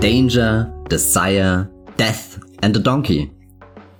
Danger, Desire, Death and a Donkey.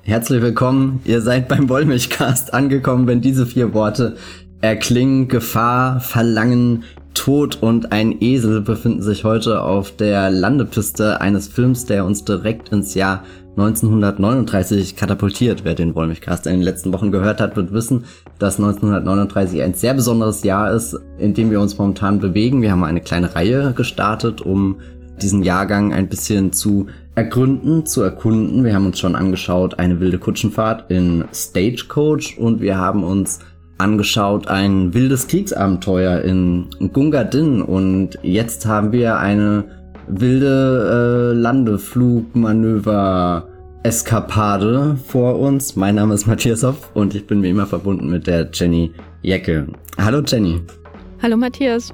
Herzlich willkommen, ihr seid beim Wollmilchcast angekommen, wenn diese vier Worte erklingen. Gefahr, Verlangen, Tod und ein Esel befinden sich heute auf der Landepiste eines Films, der uns direkt ins Jahr 1939 katapultiert. Wer den Wollmilchcast in den letzten Wochen gehört hat, wird wissen, dass 1939 ein sehr besonderes Jahr ist, in dem wir uns momentan bewegen. Wir haben eine kleine Reihe gestartet, um diesen Jahrgang ein bisschen zu ergründen, zu erkunden. Wir haben uns schon angeschaut eine wilde Kutschenfahrt in Stagecoach und wir haben uns angeschaut ein wildes Kriegsabenteuer in Gunga Din und jetzt haben wir eine wilde äh, Landeflugmanöver Eskapade vor uns. Mein Name ist Matthias Hoff und ich bin wie immer verbunden mit der Jenny Jecke. Hallo Jenny. Hallo Matthias.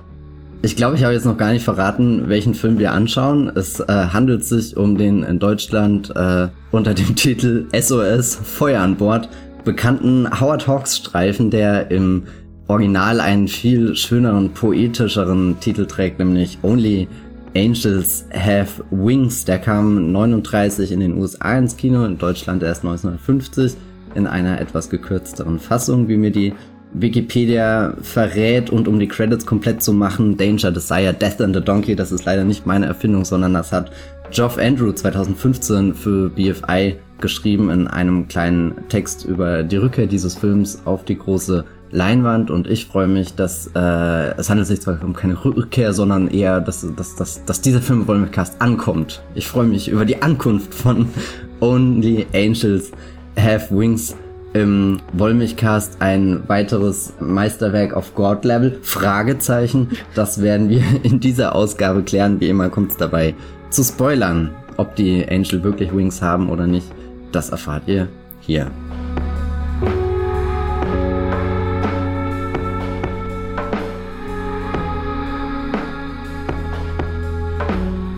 Ich glaube, ich habe jetzt noch gar nicht verraten, welchen Film wir anschauen. Es äh, handelt sich um den in Deutschland äh, unter dem Titel SOS Feuer an Bord bekannten Howard Hawks Streifen, der im Original einen viel schöneren, poetischeren Titel trägt, nämlich Only Angels Have Wings. Der kam 39 in den USA ins Kino, in Deutschland erst 1950 in einer etwas gekürzteren Fassung, wie mir die Wikipedia verrät und um die Credits komplett zu machen, Danger, Desire, Death and the Donkey, das ist leider nicht meine Erfindung, sondern das hat Geoff Andrew 2015 für BFI geschrieben in einem kleinen Text über die Rückkehr dieses Films auf die große Leinwand und ich freue mich, dass äh, es handelt sich zwar um keine Rückkehr, sondern eher, dass, dass, dass, dass dieser Film im Cast ankommt. Ich freue mich über die Ankunft von Only Angels Have Wings im Wollmilchcast ein weiteres Meisterwerk auf God-Level? Fragezeichen. Das werden wir in dieser Ausgabe klären. Wie immer kommt es dabei zu spoilern. Ob die Angel wirklich Wings haben oder nicht, das erfahrt ihr hier.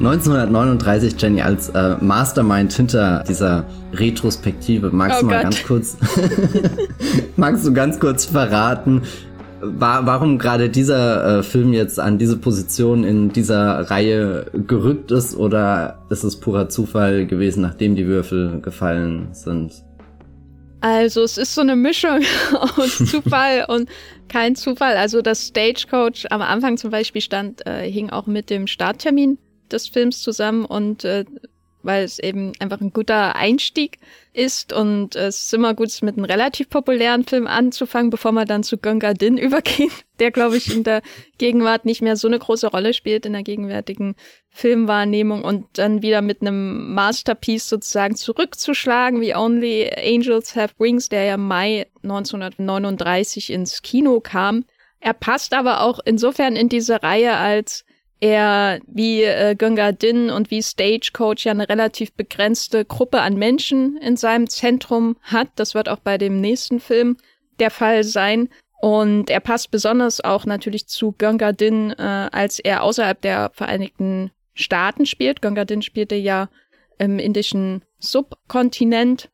1939, Jenny, als äh, Mastermind hinter dieser Retrospektive, magst oh du mal Gott. ganz kurz, magst du ganz kurz verraten, war, warum gerade dieser äh, Film jetzt an diese Position in dieser Reihe gerückt ist oder ist es purer Zufall gewesen, nachdem die Würfel gefallen sind? Also es ist so eine Mischung aus Zufall und kein Zufall. Also das Stagecoach am Anfang zum Beispiel stand, äh, hing auch mit dem Starttermin des Films zusammen und äh, weil es eben einfach ein guter Einstieg ist und es ist immer gut, mit einem relativ populären Film anzufangen, bevor man dann zu Gunga Din übergeht, der, glaube ich, in der Gegenwart nicht mehr so eine große Rolle spielt in der gegenwärtigen Filmwahrnehmung und dann wieder mit einem Masterpiece sozusagen zurückzuschlagen, wie Only Angels Have Wings, der ja Mai 1939 ins Kino kam. Er passt aber auch insofern in diese Reihe als er wie äh, Gunga Din und wie Stagecoach ja eine relativ begrenzte Gruppe an Menschen in seinem Zentrum hat. Das wird auch bei dem nächsten Film der Fall sein. Und er passt besonders auch natürlich zu Gunga Din, äh, als er außerhalb der Vereinigten Staaten spielt. Gunga Din spielte ja im indischen Subkontinent,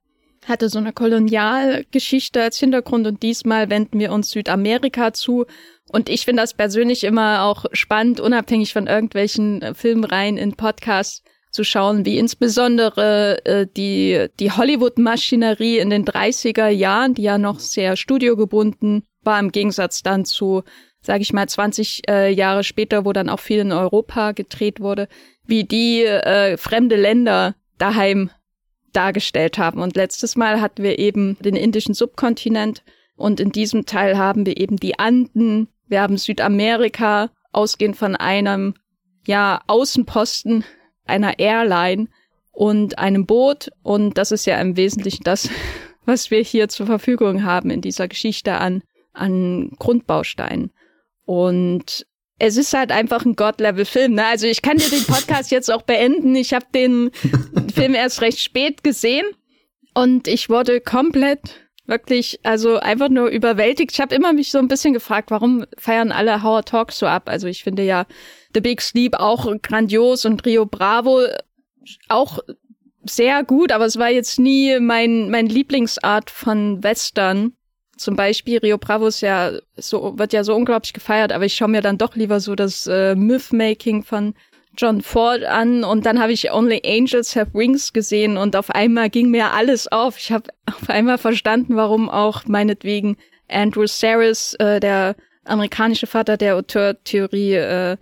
hatte so eine Kolonialgeschichte als Hintergrund und diesmal wenden wir uns Südamerika zu und ich finde das persönlich immer auch spannend, unabhängig von irgendwelchen äh, Filmreihen in Podcasts zu schauen, wie insbesondere äh, die, die Hollywood-Maschinerie in den 30er Jahren, die ja noch sehr studiogebunden war, im Gegensatz dann zu, sage ich mal, 20 äh, Jahre später, wo dann auch viel in Europa gedreht wurde, wie die äh, fremde Länder daheim dargestellt haben. Und letztes Mal hatten wir eben den indischen Subkontinent und in diesem Teil haben wir eben die Anden, wir haben Südamerika, ausgehend von einem, ja, Außenposten einer Airline und einem Boot. Und das ist ja im Wesentlichen das, was wir hier zur Verfügung haben in dieser Geschichte an, an Grundbausteinen. Und es ist halt einfach ein God-Level-Film. Ne? Also ich kann dir den Podcast jetzt auch beenden. Ich habe den Film erst recht spät gesehen und ich wurde komplett wirklich, also einfach nur überwältigt. Ich habe immer mich so ein bisschen gefragt, warum feiern alle Howard Talks so ab? Also ich finde ja The Big Sleep auch grandios und Rio Bravo auch sehr gut, aber es war jetzt nie mein, mein Lieblingsart von Western. Zum Beispiel Rio Bravo ist ja so, wird ja so unglaublich gefeiert, aber ich schaue mir dann doch lieber so das äh, Myth-Making von John Ford an und dann habe ich Only Angels Have Wings gesehen und auf einmal ging mir alles auf. Ich habe auf einmal verstanden, warum auch meinetwegen Andrew Saris, äh, der amerikanische Vater der Auteur-Theorie, äh,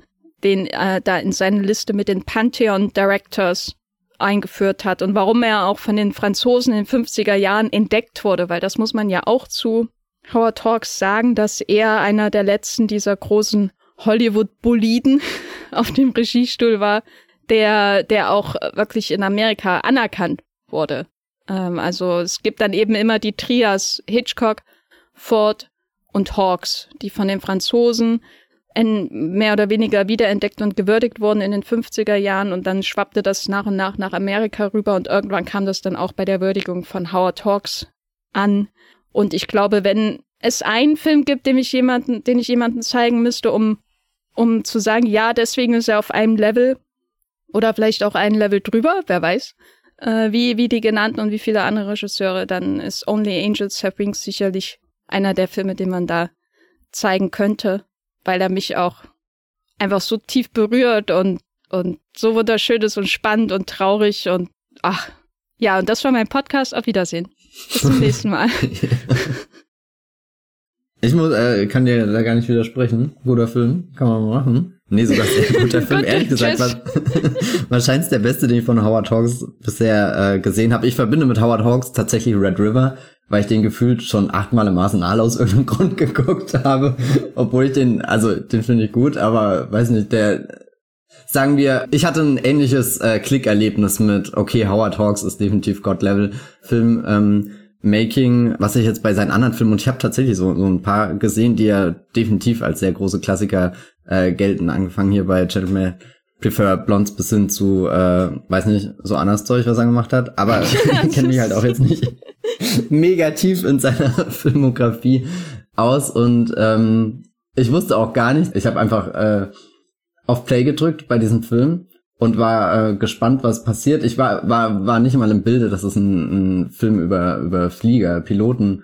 den äh, da in seine Liste mit den Pantheon Directors eingeführt hat und warum er auch von den Franzosen in den 50er Jahren entdeckt wurde, weil das muss man ja auch zu Howard Hawks sagen, dass er einer der letzten dieser großen Hollywood-Boliden auf dem Regiestuhl war, der, der auch wirklich in Amerika anerkannt wurde. Ähm, also es gibt dann eben immer die Trias Hitchcock, Ford und Hawks, die von den Franzosen mehr oder weniger wiederentdeckt und gewürdigt wurden in den 50er Jahren und dann schwappte das nach und nach nach Amerika rüber und irgendwann kam das dann auch bei der Würdigung von Howard Hawks an. Und ich glaube, wenn es einen Film gibt, den ich jemanden, den ich jemanden zeigen müsste, um um zu sagen, ja, deswegen ist er auf einem Level oder vielleicht auch ein Level drüber, wer weiß, äh, wie, wie die genannten und wie viele andere Regisseure, dann ist Only Angels Have Wings sicherlich einer der Filme, den man da zeigen könnte, weil er mich auch einfach so tief berührt und, und so wunderschön ist und spannend und traurig und ach, ja, und das war mein Podcast. Auf Wiedersehen. Bis zum nächsten Mal. Ich muss, äh, kann dir da gar nicht widersprechen. Guter Film, kann man mal machen. Nee, sogar sehr guter Film. Ehrlich gesagt, war, wahrscheinlich der beste, den ich von Howard Hawks bisher äh, gesehen habe. Ich verbinde mit Howard Hawks tatsächlich Red River, weil ich den gefühlt schon achtmal im Arsenal aus irgendeinem Grund geguckt habe. Obwohl ich den, also den finde ich gut, aber weiß nicht, der sagen wir, ich hatte ein ähnliches äh, Klickerlebnis mit, okay, Howard Hawks ist definitiv God-Level-Film. Ähm, Making, was ich jetzt bei seinen anderen Filmen, und ich habe tatsächlich so, so ein paar gesehen, die ja definitiv als sehr große Klassiker äh, gelten, angefangen hier bei Gentleman Prefer Blondes bis hin zu, äh, weiß nicht, so anderes Zeug, was er gemacht hat, aber ich kenne mich halt auch jetzt nicht mega tief in seiner Filmografie aus. Und ähm, ich wusste auch gar nicht, ich habe einfach äh, auf Play gedrückt bei diesem Film und war äh, gespannt, was passiert. Ich war war war nicht mal im Bilde, dass es ein, ein Film über über Flieger, Piloten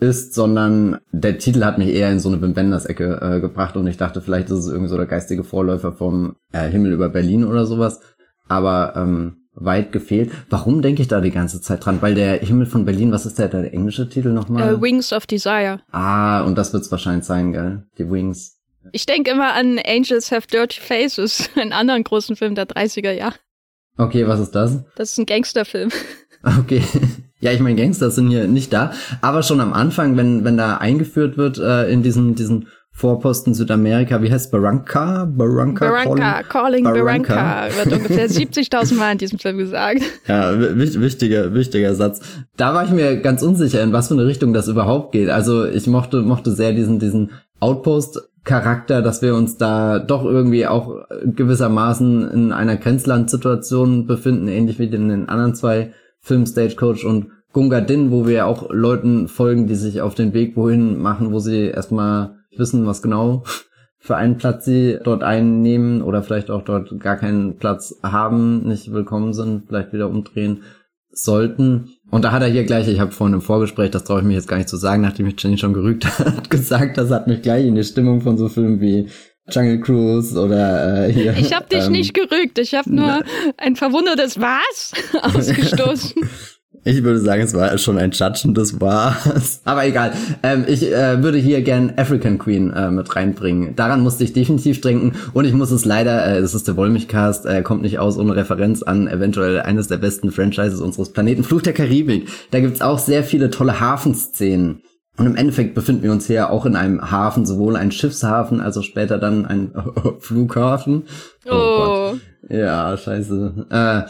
ist, sondern der Titel hat mich eher in so eine Wim Wenders Ecke äh, gebracht und ich dachte, vielleicht ist es irgendwie so der geistige Vorläufer vom äh, Himmel über Berlin oder sowas, aber ähm, weit gefehlt. Warum denke ich da die ganze Zeit dran? Weil der Himmel von Berlin, was ist der, der englische Titel nochmal? Uh, Wings of Desire. Ah, und das wird's wahrscheinlich sein, gell? Die Wings. Ich denke immer an Angels Have Dirty Faces, einen anderen großen Film der 30er Jahre. Okay, was ist das? Das ist ein Gangsterfilm. Okay. Ja, ich meine, Gangster sind hier nicht da, aber schon am Anfang, wenn, wenn da eingeführt wird äh, in diesen, diesen Vorposten Südamerika, wie heißt Barranca? Barranca, Barranca calling, calling Barranca. Barranca. Wird ungefähr 70.000 Mal in diesem Film gesagt. Ja, wichtiger, wichtiger Satz. Da war ich mir ganz unsicher, in was für eine Richtung das überhaupt geht. Also ich mochte, mochte sehr diesen, diesen Outpost Charakter, dass wir uns da doch irgendwie auch gewissermaßen in einer Grenzlandsituation befinden, ähnlich wie in den anderen zwei Filmen Stagecoach und Gunga Din, wo wir auch Leuten folgen, die sich auf den Weg wohin machen, wo sie erstmal wissen, was genau für einen Platz sie dort einnehmen oder vielleicht auch dort gar keinen Platz haben, nicht willkommen sind, vielleicht wieder umdrehen sollten. Und da hat er hier gleich, ich habe vorhin im Vorgespräch, das traue ich mir jetzt gar nicht zu sagen, nachdem ich Jenny schon gerügt hat, gesagt, das hat mich gleich in die Stimmung von so Filmen wie Jungle Cruise oder äh, hier. Ich habe dich ähm, nicht gerügt, ich habe nur ein verwundertes Was ausgestoßen. Ich würde sagen, es war schon ein judgendes Was. Aber egal. Ähm, ich äh, würde hier gern African Queen äh, mit reinbringen. Daran musste ich definitiv trinken. Und ich muss es leider, äh, das ist der Wollmilchcast, äh, kommt nicht aus ohne Referenz an eventuell eines der besten Franchises unseres Planeten. Fluch der Karibik. Da gibt's auch sehr viele tolle Hafenszenen. Und im Endeffekt befinden wir uns hier auch in einem Hafen, sowohl ein Schiffshafen, als auch später dann ein Flughafen. Oh, oh. Gott. Ja, scheiße. Äh,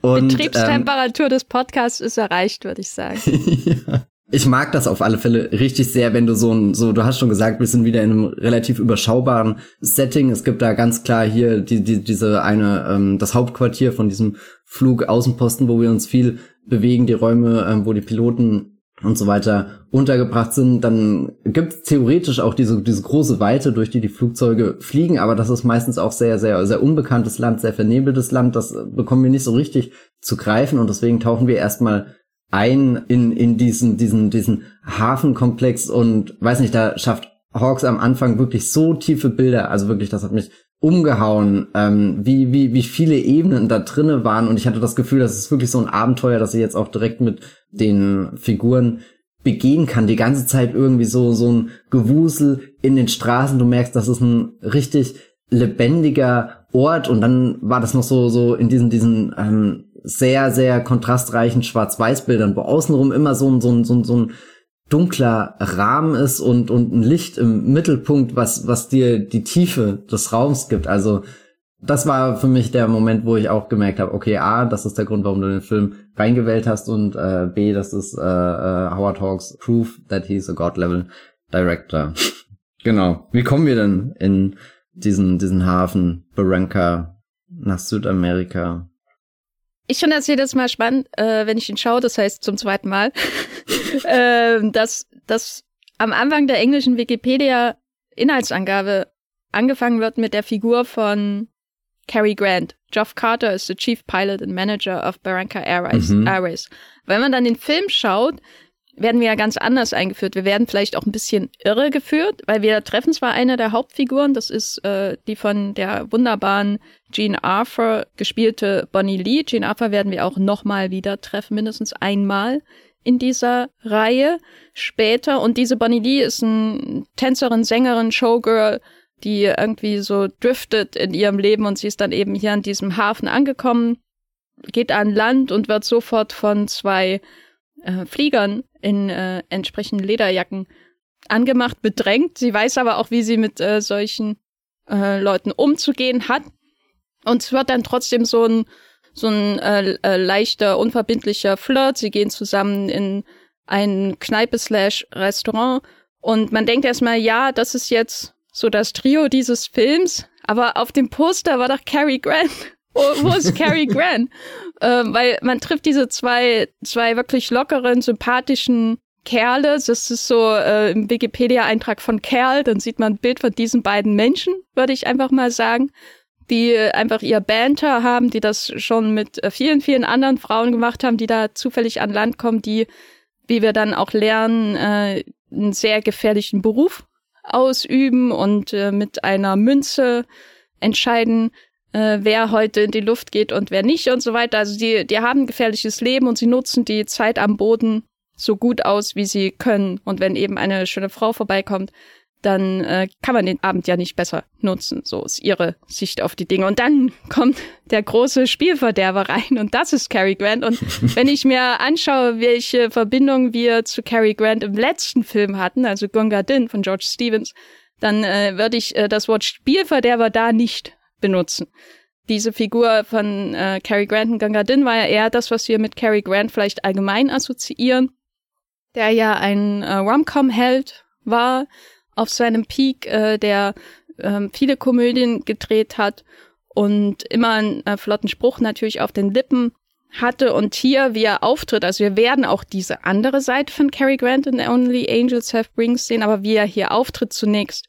und, Betriebstemperatur ähm, des Podcasts ist erreicht, würde ich sagen. ja. Ich mag das auf alle Fälle richtig sehr, wenn du so ein, so, du hast schon gesagt, wir sind wieder in einem relativ überschaubaren Setting. Es gibt da ganz klar hier die, die, diese eine, ähm, das Hauptquartier von diesem Flugaußenposten, wo wir uns viel bewegen, die Räume, ähm, wo die Piloten und so weiter untergebracht sind, dann gibt es theoretisch auch diese, diese große Weite, durch die die Flugzeuge fliegen, aber das ist meistens auch sehr, sehr, sehr unbekanntes Land, sehr vernebeltes Land, das bekommen wir nicht so richtig zu greifen und deswegen tauchen wir erstmal ein in, in diesen, diesen, diesen Hafenkomplex und weiß nicht, da schafft Hawks am Anfang wirklich so tiefe Bilder, also wirklich, das hat mich umgehauen, ähm, wie, wie, wie viele Ebenen da drinne waren und ich hatte das Gefühl, das ist wirklich so ein Abenteuer, dass ich jetzt auch direkt mit den Figuren begehen kann. Die ganze Zeit irgendwie so, so ein Gewusel in den Straßen. Du merkst, das ist ein richtig lebendiger Ort und dann war das noch so, so in diesen, diesen, ähm, sehr, sehr kontrastreichen Schwarz-Weiß-Bildern, wo außenrum immer so ein, so ein, so ein, so ein dunkler Rahmen ist und, und ein Licht im Mittelpunkt, was, was dir die Tiefe des Raums gibt. Also das war für mich der Moment, wo ich auch gemerkt habe, okay, A, das ist der Grund, warum du den Film reingewählt hast und äh, B, das ist äh, äh, Howard Hawks Proof that he's a God-Level Director. genau. Wie kommen wir denn in diesen, diesen Hafen Barranca nach Südamerika? Ich finde das jedes Mal spannend, äh, wenn ich ihn schaue, das heißt zum zweiten Mal, äh, dass, dass am Anfang der englischen Wikipedia Inhaltsangabe angefangen wird mit der Figur von Cary Grant. Geoff Carter ist the Chief Pilot and Manager of Barranca Airways. Mhm. Airways. Wenn man dann den Film schaut, werden wir ja ganz anders eingeführt. Wir werden vielleicht auch ein bisschen irre geführt, weil wir treffen zwar eine der Hauptfiguren, das ist äh, die von der wunderbaren Jean Arthur gespielte Bonnie Lee. Jean Arthur werden wir auch nochmal wieder treffen, mindestens einmal in dieser Reihe später. Und diese Bonnie Lee ist eine Tänzerin, Sängerin, Showgirl, die irgendwie so driftet in ihrem Leben und sie ist dann eben hier an diesem Hafen angekommen, geht an Land und wird sofort von zwei äh, Fliegern in äh, entsprechenden Lederjacken angemacht, bedrängt. Sie weiß aber auch, wie sie mit äh, solchen äh, Leuten umzugehen hat. Und es wird dann trotzdem so ein so ein äh, äh, leichter, unverbindlicher Flirt. Sie gehen zusammen in ein Kneipe-Slash-Restaurant und man denkt erstmal, ja, das ist jetzt so das Trio dieses Films, aber auf dem Poster war doch Cary Grant. Wo, ist Cary Grant? ähm, weil man trifft diese zwei, zwei wirklich lockeren, sympathischen Kerle. Das ist so äh, im Wikipedia-Eintrag von Kerl. Dann sieht man ein Bild von diesen beiden Menschen, würde ich einfach mal sagen, die einfach ihr Banter haben, die das schon mit äh, vielen, vielen anderen Frauen gemacht haben, die da zufällig an Land kommen, die, wie wir dann auch lernen, äh, einen sehr gefährlichen Beruf ausüben und äh, mit einer Münze entscheiden, äh, wer heute in die Luft geht und wer nicht und so weiter. Also die, die haben ein gefährliches Leben und sie nutzen die Zeit am Boden so gut aus, wie sie können. Und wenn eben eine schöne Frau vorbeikommt, dann äh, kann man den Abend ja nicht besser nutzen. So ist ihre Sicht auf die Dinge. Und dann kommt der große Spielverderber rein und das ist Cary Grant. Und wenn ich mir anschaue, welche Verbindung wir zu Cary Grant im letzten Film hatten, also Gunga Din von George Stevens, dann äh, würde ich äh, das Wort Spielverderber da nicht benutzen. Diese Figur von äh, Cary Grant und Gunga Din war ja eher das, was wir mit Cary Grant vielleicht allgemein assoziieren, der ja ein äh, Rom-Com-Held war auf seinem Peak, äh, der äh, viele Komödien gedreht hat und immer einen äh, flotten Spruch natürlich auf den Lippen hatte und hier, wie er auftritt, also wir werden auch diese andere Seite von Cary Grant in Only Angels Have Wings sehen, aber wie er hier auftritt zunächst,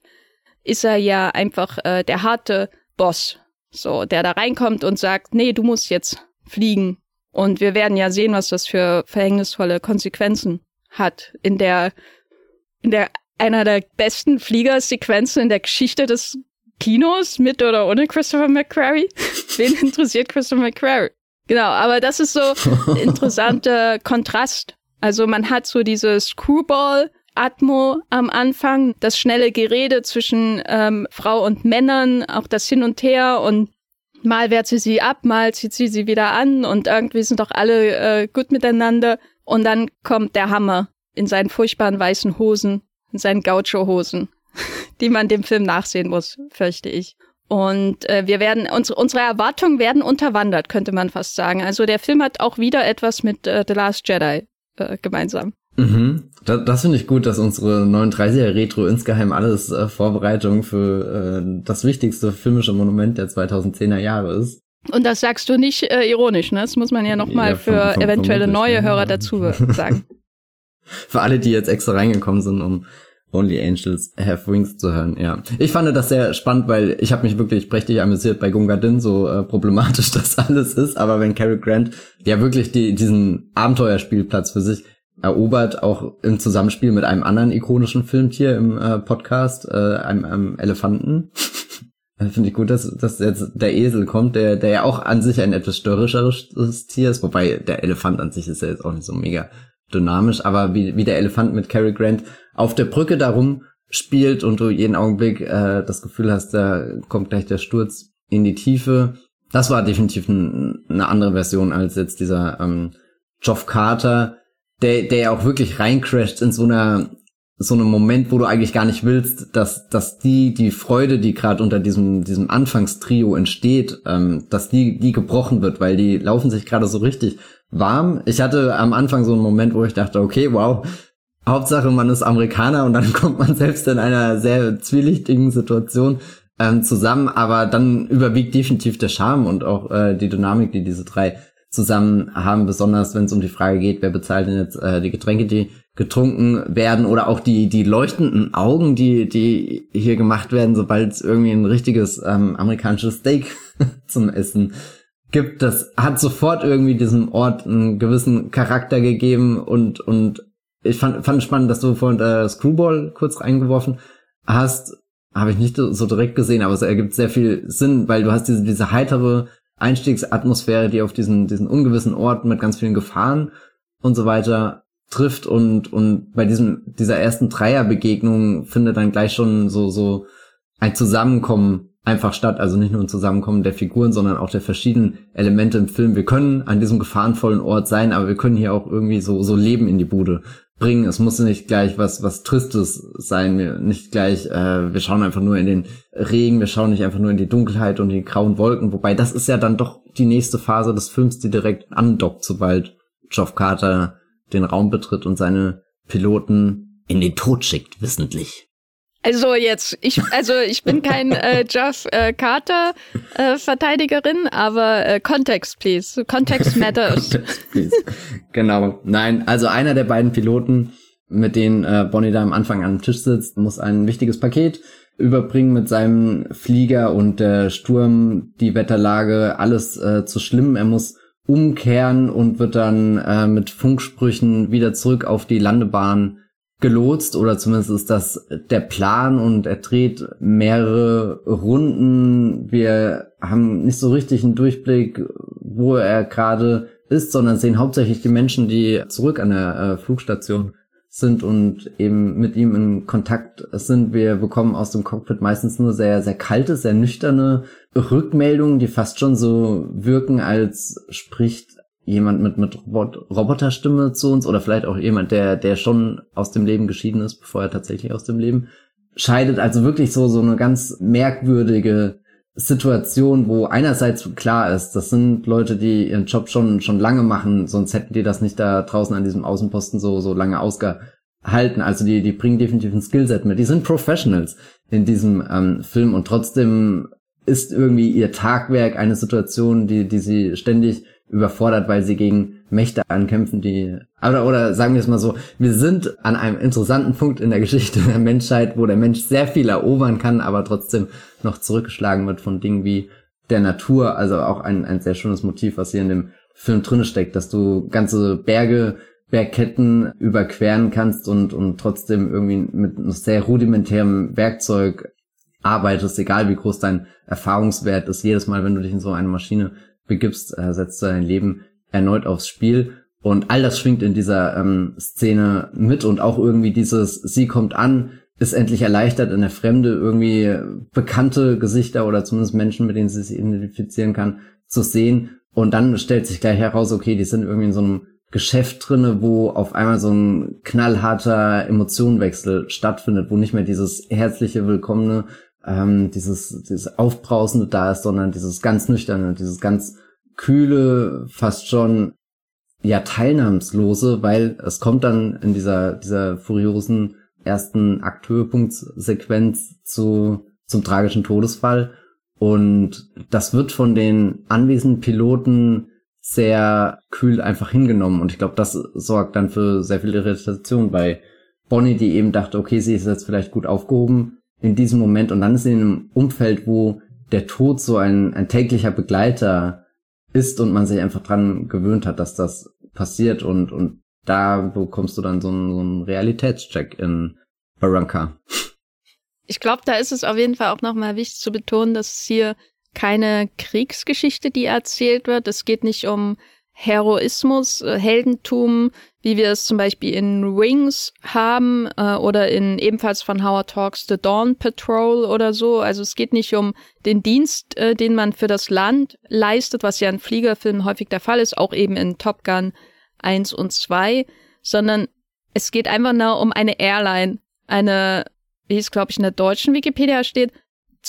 ist er ja einfach äh, der harte Boss, so, der da reinkommt und sagt, nee, du musst jetzt fliegen. Und wir werden ja sehen, was das für verhängnisvolle Konsequenzen hat in der, in der einer der besten Fliegersequenzen in der Geschichte des Kinos mit oder ohne Christopher McQuarrie. Wen interessiert Christopher McQuarrie? Genau, aber das ist so interessanter Kontrast. Also man hat so diese Screwball Atmo am Anfang, das schnelle Gerede zwischen ähm, Frau und Männern, auch das Hin und Her und mal wehrt sie sie ab, mal zieht sie sie wieder an und irgendwie sind doch alle äh, gut miteinander. Und dann kommt der Hammer in seinen furchtbaren weißen Hosen in seinen Gaucho-Hosen, die man dem Film nachsehen muss, fürchte ich. Und äh, wir werden, uns, unsere Erwartungen werden unterwandert, könnte man fast sagen. Also der Film hat auch wieder etwas mit äh, The Last Jedi äh, gemeinsam. Mhm. Das, das finde ich gut, dass unsere 39er Retro insgeheim alles äh, Vorbereitung für äh, das wichtigste filmische Monument der 2010er Jahre ist. Und das sagst du nicht äh, ironisch, ne? Das muss man ja nochmal ja, für vom, eventuelle neue Hörer dazu sagen. Für alle, die jetzt extra reingekommen sind, um Only Angels Have Wings zu hören, ja. Ich fand das sehr spannend, weil ich habe mich wirklich prächtig amüsiert bei Gunga Din, so äh, problematisch das alles ist, aber wenn Cary Grant ja wirklich die, diesen Abenteuerspielplatz für sich erobert, auch im Zusammenspiel mit einem anderen ikonischen Filmtier im äh, Podcast, äh, einem, einem Elefanten, Finde ich gut, dass, dass jetzt der Esel kommt, der, der ja auch an sich ein etwas störrischeres Tier ist, wobei der Elefant an sich ist ja jetzt auch nicht so mega dynamisch, aber wie, wie der Elefant mit Cary Grant auf der Brücke darum spielt und du jeden Augenblick äh, das Gefühl hast, da kommt gleich der Sturz in die Tiefe. Das war definitiv ein, eine andere Version als jetzt dieser ähm, Geoff Carter, der, der ja auch wirklich reincrasht in so einer so einem Moment, wo du eigentlich gar nicht willst, dass, dass die, die Freude, die gerade unter diesem, diesem Anfangstrio entsteht, ähm, dass die, die gebrochen wird, weil die laufen sich gerade so richtig warm. Ich hatte am Anfang so einen Moment, wo ich dachte, okay, wow, Hauptsache man ist Amerikaner und dann kommt man selbst in einer sehr zwielichtigen Situation ähm, zusammen, aber dann überwiegt definitiv der Charme und auch äh, die Dynamik, die diese drei zusammen haben, besonders wenn es um die Frage geht, wer bezahlt denn jetzt äh, die Getränke, die getrunken werden oder auch die die leuchtenden Augen, die die hier gemacht werden, sobald es irgendwie ein richtiges ähm, amerikanisches Steak zum Essen gibt. Das hat sofort irgendwie diesem Ort einen gewissen Charakter gegeben und und ich fand fand spannend, dass du vorhin äh, Screwball kurz reingeworfen hast. Habe ich nicht so direkt gesehen, aber es ergibt sehr viel Sinn, weil du hast diese diese heitere Einstiegsatmosphäre, die auf diesen, diesen ungewissen Ort mit ganz vielen Gefahren und so weiter trifft und, und bei diesem, dieser ersten Dreierbegegnung findet dann gleich schon so, so ein Zusammenkommen einfach statt. Also nicht nur ein Zusammenkommen der Figuren, sondern auch der verschiedenen Elemente im Film. Wir können an diesem gefahrenvollen Ort sein, aber wir können hier auch irgendwie so, so Leben in die Bude bringen. Es muss nicht gleich was, was Tristes sein, nicht gleich, äh, wir schauen einfach nur in den Regen, wir schauen nicht einfach nur in die Dunkelheit und die grauen Wolken, wobei das ist ja dann doch die nächste Phase des Films, die direkt andockt, sobald Geoff Carter den Raum betritt und seine Piloten in den Tod schickt, wissentlich. Also jetzt, ich, also ich bin kein äh, Jeff äh, Carter äh, Verteidigerin, aber äh, Context, please. Context matters. Context, please. Genau. Nein, also einer der beiden Piloten, mit denen äh, Bonnie da am Anfang am Tisch sitzt, muss ein wichtiges Paket überbringen mit seinem Flieger und der Sturm, die Wetterlage, alles äh, zu schlimm. Er muss umkehren und wird dann äh, mit Funksprüchen wieder zurück auf die Landebahn gelotst oder zumindest ist das der Plan und er dreht mehrere Runden. Wir haben nicht so richtig einen Durchblick, wo er gerade ist, sondern sehen hauptsächlich die Menschen, die zurück an der äh, Flugstation sind und eben mit ihm in Kontakt sind. Wir bekommen aus dem Cockpit meistens nur sehr, sehr kalte, sehr nüchterne Rückmeldungen, die fast schon so wirken, als spricht jemand mit, mit Robot Roboterstimme zu uns oder vielleicht auch jemand, der, der schon aus dem Leben geschieden ist, bevor er tatsächlich aus dem Leben scheidet. Also wirklich so, so eine ganz merkwürdige Situation, wo einerseits klar ist, das sind Leute, die ihren Job schon, schon lange machen, sonst hätten die das nicht da draußen an diesem Außenposten so, so lange ausgehalten. Also die, die bringen definitiv ein Skillset mit. Die sind Professionals in diesem ähm, Film und trotzdem ist irgendwie ihr Tagwerk eine Situation, die, die sie ständig überfordert, weil sie gegen Mächte ankämpfen, die oder oder sagen wir es mal so, wir sind an einem interessanten Punkt in der Geschichte der Menschheit, wo der Mensch sehr viel erobern kann, aber trotzdem noch zurückgeschlagen wird von Dingen wie der Natur, also auch ein ein sehr schönes Motiv, was hier in dem Film drin steckt, dass du ganze Berge Bergketten überqueren kannst und und trotzdem irgendwie mit einem sehr rudimentärem Werkzeug arbeitest, egal wie groß dein Erfahrungswert ist. Jedes Mal, wenn du dich in so eine Maschine begibst, äh, setzt du dein Leben erneut aufs Spiel. Und all das schwingt in dieser ähm, Szene mit und auch irgendwie dieses, sie kommt an, ist endlich erleichtert in der Fremde, irgendwie bekannte Gesichter oder zumindest Menschen, mit denen sie sich identifizieren kann, zu sehen. Und dann stellt sich gleich heraus, okay, die sind irgendwie in so einem Geschäft drinne, wo auf einmal so ein knallharter Emotionenwechsel stattfindet, wo nicht mehr dieses herzliche, willkommene ähm, dieses, dieses Aufbrausende da ist, sondern dieses ganz nüchterne, dieses ganz kühle, fast schon ja teilnahmslose, weil es kommt dann in dieser dieser furiosen ersten Akthöhepunktsequenz zu zum tragischen Todesfall. Und das wird von den anwesenden Piloten sehr kühl einfach hingenommen. Und ich glaube, das sorgt dann für sehr viel Irritation bei Bonnie, die eben dachte, okay, sie ist jetzt vielleicht gut aufgehoben in diesem Moment und dann ist sie in einem Umfeld, wo der Tod so ein, ein täglicher Begleiter ist und man sich einfach dran gewöhnt hat, dass das passiert und, und da bekommst du dann so einen, so einen Realitätscheck in Barranca. Ich glaube, da ist es auf jeden Fall auch nochmal wichtig zu betonen, dass es hier keine Kriegsgeschichte, die erzählt wird. Es geht nicht um Heroismus, äh, Heldentum, wie wir es zum Beispiel in Wings haben äh, oder in ebenfalls von Howard Talks The Dawn Patrol oder so. Also es geht nicht um den Dienst, äh, den man für das Land leistet, was ja in Fliegerfilmen häufig der Fall ist, auch eben in Top Gun 1 und 2, sondern es geht einfach nur um eine Airline, eine, wie es glaube ich in der deutschen Wikipedia steht,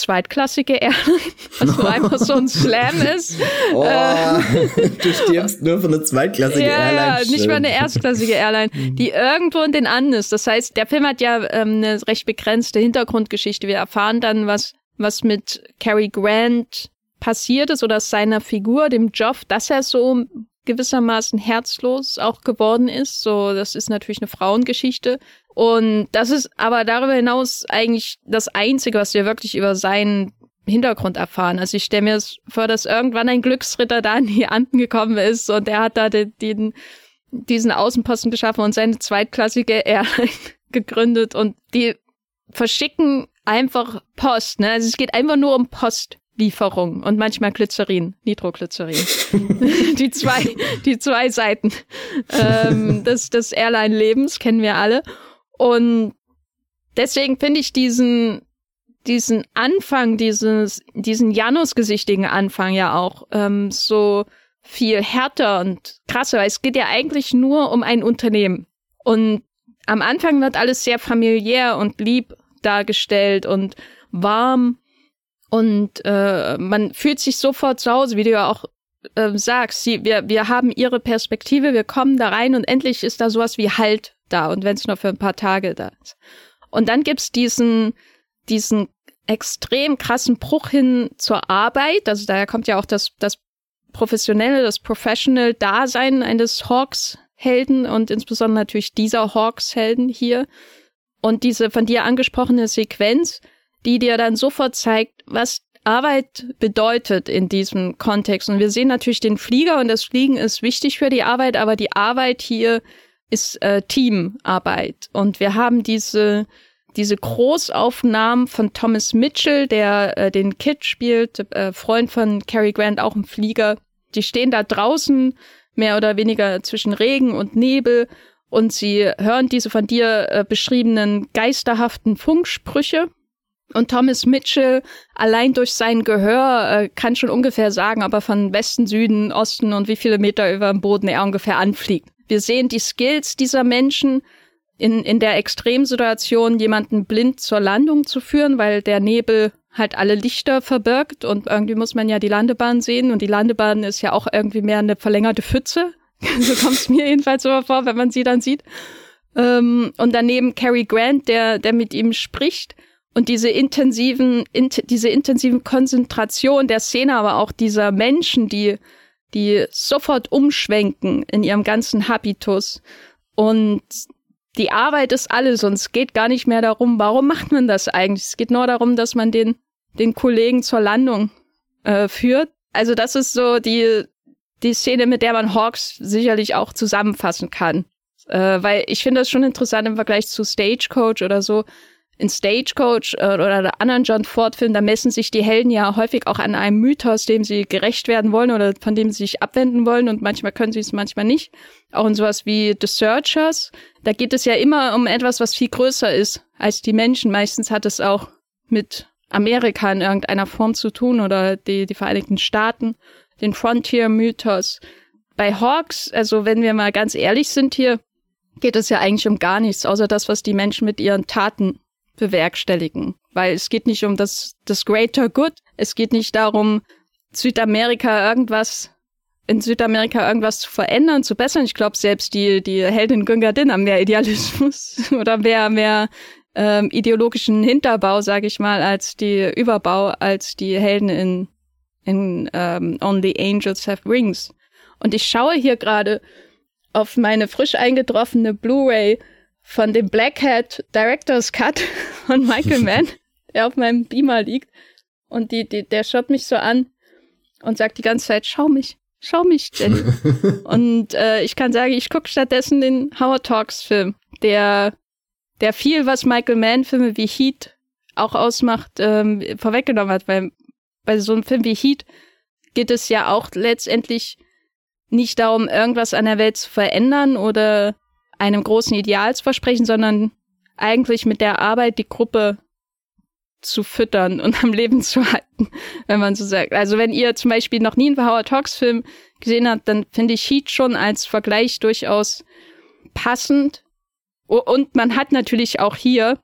zweitklassige Airline, was nur einfach so ein Slam ist. Oh, äh, du stirbst nur für eine zweitklassige ja, Airline. Ja, nicht mal eine erstklassige Airline, die irgendwo in den Anden ist. Das heißt, der Film hat ja ähm, eine recht begrenzte Hintergrundgeschichte. Wir erfahren dann, was, was mit Cary Grant passiert ist oder seiner Figur, dem Job, dass er so gewissermaßen herzlos auch geworden ist. So, das ist natürlich eine Frauengeschichte. Und das ist aber darüber hinaus eigentlich das Einzige, was wir wirklich über seinen Hintergrund erfahren. Also ich stelle mir vor, dass irgendwann ein Glücksritter da in die Anden gekommen ist und er hat da den, den diesen Außenposten geschaffen und seine zweitklassige Airline gegründet und die verschicken einfach Post. Ne? Also es geht einfach nur um Postlieferung und manchmal Glycerin, Nitroglycerin. die zwei, die zwei Seiten ähm, des, des Airline-Lebens kennen wir alle. Und deswegen finde ich diesen, diesen Anfang, dieses, diesen Janus-gesichtigen Anfang ja auch ähm, so viel härter und krasser, weil es geht ja eigentlich nur um ein Unternehmen. Und am Anfang wird alles sehr familiär und lieb dargestellt und warm und äh, man fühlt sich sofort zu Hause, wie du ja auch äh, sagst. Sie, wir, wir haben ihre Perspektive, wir kommen da rein und endlich ist da sowas wie Halt da und wenn es nur für ein paar Tage da ist. Und dann gibt's diesen, diesen extrem krassen Bruch hin zur Arbeit. Also daher kommt ja auch das, das professionelle, das professional Dasein eines Hawks-Helden und insbesondere natürlich dieser Hawks-Helden hier. Und diese von dir angesprochene Sequenz, die dir dann sofort zeigt, was Arbeit bedeutet in diesem Kontext. Und wir sehen natürlich den Flieger und das Fliegen ist wichtig für die Arbeit, aber die Arbeit hier ist äh, Teamarbeit. Und wir haben diese, diese Großaufnahmen von Thomas Mitchell, der äh, den Kid spielt, äh, Freund von Cary Grant, auch im Flieger. Die stehen da draußen, mehr oder weniger zwischen Regen und Nebel, und sie hören diese von dir äh, beschriebenen geisterhaften Funksprüche. Und Thomas Mitchell allein durch sein Gehör äh, kann schon ungefähr sagen, ob er von Westen, Süden, Osten und wie viele Meter über dem Boden er ungefähr anfliegt. Wir sehen die Skills dieser Menschen in, in der Extremsituation, jemanden blind zur Landung zu führen, weil der Nebel halt alle Lichter verbirgt und irgendwie muss man ja die Landebahn sehen und die Landebahn ist ja auch irgendwie mehr eine verlängerte Pfütze. so kommt es mir jedenfalls so vor, wenn man sie dann sieht. Ähm, und daneben Cary Grant, der, der mit ihm spricht und diese intensiven, in, diese intensiven Konzentration der Szene, aber auch dieser Menschen, die die sofort umschwenken in ihrem ganzen Habitus. Und die Arbeit ist alles und es geht gar nicht mehr darum, warum macht man das eigentlich? Es geht nur darum, dass man den, den Kollegen zur Landung äh, führt. Also das ist so die, die Szene, mit der man Hawks sicherlich auch zusammenfassen kann. Äh, weil ich finde das schon interessant im Vergleich zu Stagecoach oder so, in Stagecoach äh, oder anderen John Ford-Filmen, da messen sich die Helden ja häufig auch an einem Mythos, dem sie gerecht werden wollen oder von dem sie sich abwenden wollen und manchmal können sie es, manchmal nicht. Auch in sowas wie The Searchers, da geht es ja immer um etwas, was viel größer ist als die Menschen. Meistens hat es auch mit Amerika in irgendeiner Form zu tun oder die, die Vereinigten Staaten, den Frontier-Mythos. Bei Hawks, also wenn wir mal ganz ehrlich sind hier, geht es ja eigentlich um gar nichts, außer das, was die Menschen mit ihren Taten bewerkstelligen. Weil es geht nicht um das, das Greater Good. Es geht nicht darum, Südamerika irgendwas, in Südamerika irgendwas zu verändern, zu bessern. Ich glaube, selbst die, die Heldin Güngadin haben mehr Idealismus oder mehr, mehr ähm, ideologischen Hinterbau, sage ich mal, als die Überbau, als die Helden in, in ähm, Only Angels Have Wings. Und ich schaue hier gerade auf meine frisch eingetroffene Blu-ray von dem Black Hat Director's Cut von Michael Mann, der auf meinem Beamer liegt. Und die, die, der schaut mich so an und sagt die ganze Zeit, schau mich, schau mich, Jenny. und äh, ich kann sagen, ich gucke stattdessen den Howard Talks Film, der, der viel, was Michael Mann Filme wie Heat auch ausmacht, ähm, vorweggenommen hat, weil bei so einem Film wie Heat geht es ja auch letztendlich nicht darum, irgendwas an der Welt zu verändern oder einem großen Ideal zu versprechen, sondern eigentlich mit der Arbeit die Gruppe zu füttern und am Leben zu halten, wenn man so sagt. Also wenn ihr zum Beispiel noch nie einen Howard Hawks Film gesehen habt, dann finde ich Heat schon als Vergleich durchaus passend. Und man hat natürlich auch hier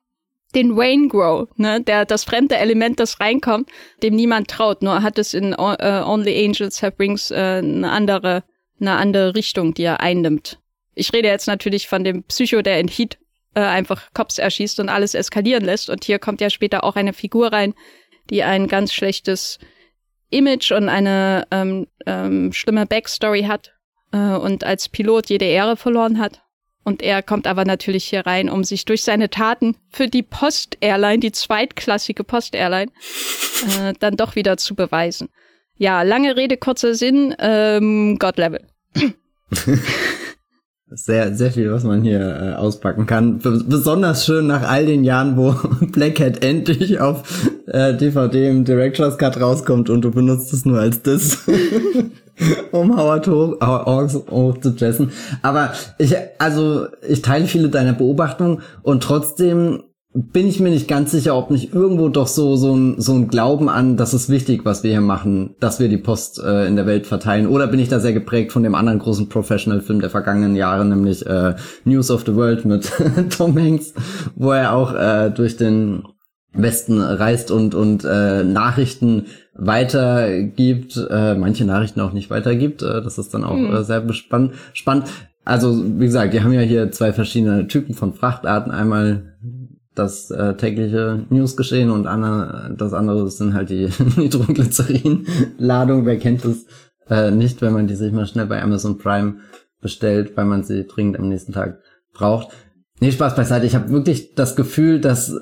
den Wayne Grow, ne, der das fremde Element, das reinkommt, dem niemand traut. Nur hat es in uh, Only Angels Have Wings uh, eine andere, eine andere Richtung, die er einnimmt. Ich rede jetzt natürlich von dem Psycho, der in Heat äh, einfach Cops erschießt und alles eskalieren lässt. Und hier kommt ja später auch eine Figur rein, die ein ganz schlechtes Image und eine ähm, ähm, schlimme Backstory hat äh, und als Pilot jede Ehre verloren hat. Und er kommt aber natürlich hier rein, um sich durch seine Taten für die Post-Airline, die zweitklassige Post-Airline, äh, dann doch wieder zu beweisen. Ja, lange Rede, kurzer Sinn, ähm, God-Level. Sehr, sehr viel, was man hier äh, auspacken kann. B besonders schön nach all den Jahren, wo Black Hat endlich auf äh, DVD im Director's Cut rauskommt und du benutzt es nur als Diss, um Howard Hawks hoch zu jessen. Aber ich, also, ich teile viele deiner Beobachtungen und trotzdem bin ich mir nicht ganz sicher, ob nicht irgendwo doch so so ein, so ein Glauben an, das ist wichtig, was wir hier machen, dass wir die Post äh, in der Welt verteilen. Oder bin ich da sehr geprägt von dem anderen großen Professional-Film der vergangenen Jahre, nämlich äh, News of the World mit Tom Hanks, wo er auch äh, durch den Westen reist und und äh, Nachrichten weitergibt, äh, manche Nachrichten auch nicht weitergibt. Äh, das ist dann auch mhm. äh, sehr spannend. spannend. Also wie gesagt, wir haben ja hier zwei verschiedene Typen von Frachtarten. Einmal das äh, tägliche Newsgeschehen und andere, das andere sind halt die Nitroglycerin-Ladung. Wer kennt das äh, nicht, wenn man die sich mal schnell bei Amazon Prime bestellt, weil man sie dringend am nächsten Tag braucht. Nee, Spaß beiseite. Ich habe wirklich das Gefühl, dass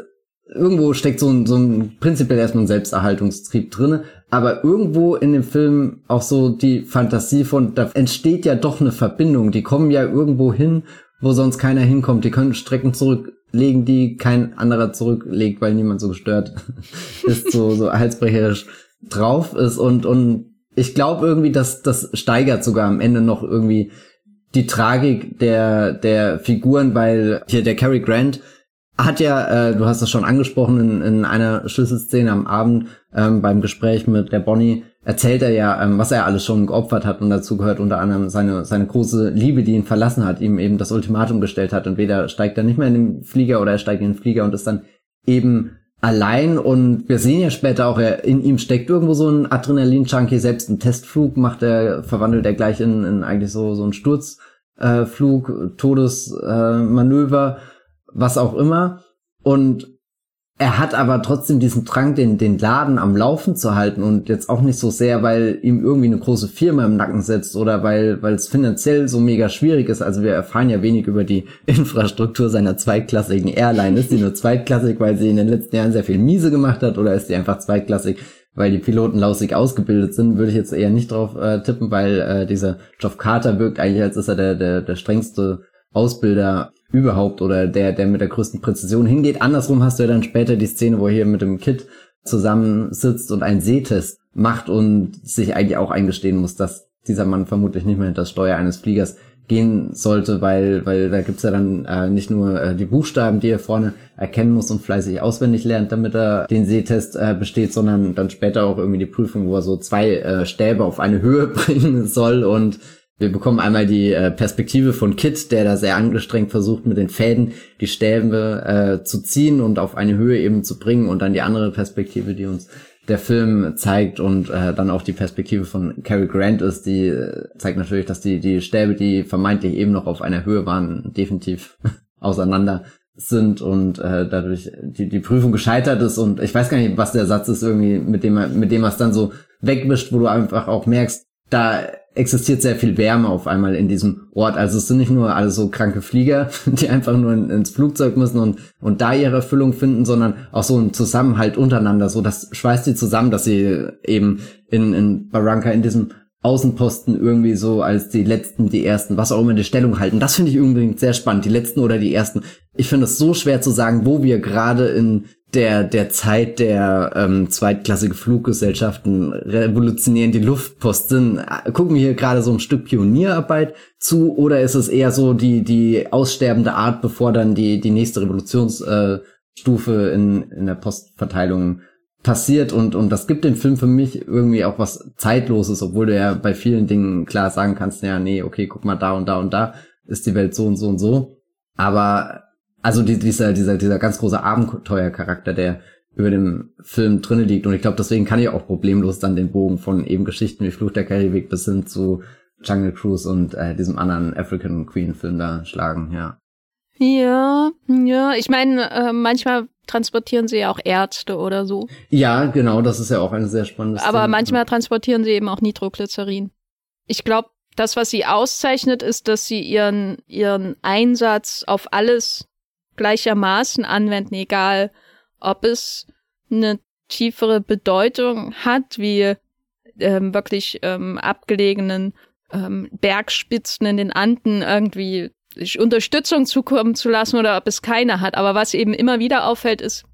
irgendwo steckt so ein, so ein prinzipiell erstmal ein Selbsterhaltungstrieb drinne, aber irgendwo in dem Film auch so die Fantasie von, da entsteht ja doch eine Verbindung. Die kommen ja irgendwo hin, wo sonst keiner hinkommt. Die können Strecken zurück legen, die kein anderer zurücklegt, weil niemand so gestört ist, so, so halsbrecherisch drauf ist. Und, und ich glaube irgendwie, dass das steigert sogar am Ende noch irgendwie die Tragik der, der Figuren, weil hier der Cary Grant hat ja, äh, du hast das schon angesprochen, in, in einer Schlüsselszene am Abend ähm, beim Gespräch mit der Bonnie, erzählt er ja, ähm, was er alles schon geopfert hat und dazu gehört unter anderem seine, seine große Liebe, die ihn verlassen hat, ihm eben das Ultimatum gestellt hat. Entweder steigt er nicht mehr in den Flieger oder er steigt in den Flieger und ist dann eben allein und wir sehen ja später auch, er, in ihm steckt irgendwo so ein Adrenalin-Junkie, selbst einen Testflug macht er, verwandelt er gleich in, in eigentlich so, so einen Sturzflug, äh, Todesmanöver, äh, was auch immer. Und er hat aber trotzdem diesen Drang, den, den Laden am Laufen zu halten und jetzt auch nicht so sehr, weil ihm irgendwie eine große Firma im Nacken sitzt oder weil, weil es finanziell so mega schwierig ist. Also wir erfahren ja wenig über die Infrastruktur seiner zweitklassigen Airline. Ist sie nur zweitklassig, weil sie in den letzten Jahren sehr viel miese gemacht hat oder ist sie einfach zweitklassig, weil die Piloten lausig ausgebildet sind? Würde ich jetzt eher nicht drauf äh, tippen, weil äh, dieser Geoff Carter wirkt eigentlich, als ist er der, der, der strengste Ausbilder überhaupt oder der, der mit der größten Präzision hingeht. Andersrum hast du ja dann später die Szene, wo er hier mit dem Kid zusammensitzt und einen Sehtest macht und sich eigentlich auch eingestehen muss, dass dieser Mann vermutlich nicht mehr hinter das Steuer eines Fliegers gehen sollte, weil, weil da gibt's ja dann äh, nicht nur äh, die Buchstaben, die er vorne erkennen muss und fleißig auswendig lernt, damit er den Sehtest äh, besteht, sondern dann später auch irgendwie die Prüfung, wo er so zwei äh, Stäbe auf eine Höhe bringen soll und wir bekommen einmal die äh, Perspektive von Kit, der da sehr angestrengt versucht, mit den Fäden die Stäbe äh, zu ziehen und auf eine Höhe eben zu bringen und dann die andere Perspektive, die uns der Film zeigt und äh, dann auch die Perspektive von Cary Grant ist, die äh, zeigt natürlich, dass die die Stäbe, die vermeintlich eben noch auf einer Höhe waren, definitiv auseinander sind und äh, dadurch die, die Prüfung gescheitert ist und ich weiß gar nicht, was der Satz ist irgendwie, mit dem er, mit dem er es dann so wegwischt, wo du einfach auch merkst, da existiert sehr viel Wärme auf einmal in diesem Ort. Also es sind nicht nur alle so kranke Flieger, die einfach nur in, ins Flugzeug müssen und, und da ihre Erfüllung finden, sondern auch so ein Zusammenhalt untereinander. So, das schweißt sie zusammen, dass sie eben in, in Barranca in diesem Außenposten irgendwie so als die letzten, die ersten, was auch immer die Stellung halten. Das finde ich übrigens sehr spannend, die letzten oder die ersten. Ich finde es so schwer zu sagen, wo wir gerade in der, der Zeit der ähm, zweitklassige Fluggesellschaften revolutionieren die Luftposten. Gucken wir hier gerade so ein Stück Pionierarbeit zu oder ist es eher so die, die aussterbende Art, bevor dann die, die nächste Revolutionsstufe äh, in, in der Postverteilung passiert und, und das gibt dem Film für mich irgendwie auch was Zeitloses, obwohl du ja bei vielen Dingen klar sagen kannst, ja, nee, okay, guck mal da und da und da ist die Welt so und so und so. Aber also die, dieser, dieser, dieser ganz große Abenteuercharakter, der über dem Film drinne liegt. Und ich glaube, deswegen kann ich auch problemlos dann den Bogen von eben Geschichten wie Fluch der Karibik bis hin zu Jungle Cruise und äh, diesem anderen African Queen Film da schlagen, ja. Ja, ja, ich meine, äh, manchmal transportieren sie ja auch Ärzte oder so. Ja, genau, das ist ja auch ein sehr spannendes Aber Thema. manchmal transportieren sie eben auch Nitroglycerin. Ich glaube, das, was sie auszeichnet, ist, dass sie ihren, ihren Einsatz auf alles gleichermaßen anwenden, egal ob es eine tiefere Bedeutung hat, wie ähm, wirklich ähm, abgelegenen ähm, Bergspitzen in den Anden irgendwie Unterstützung zukommen zu lassen oder ob es keine hat. Aber was eben immer wieder auffällt, ist,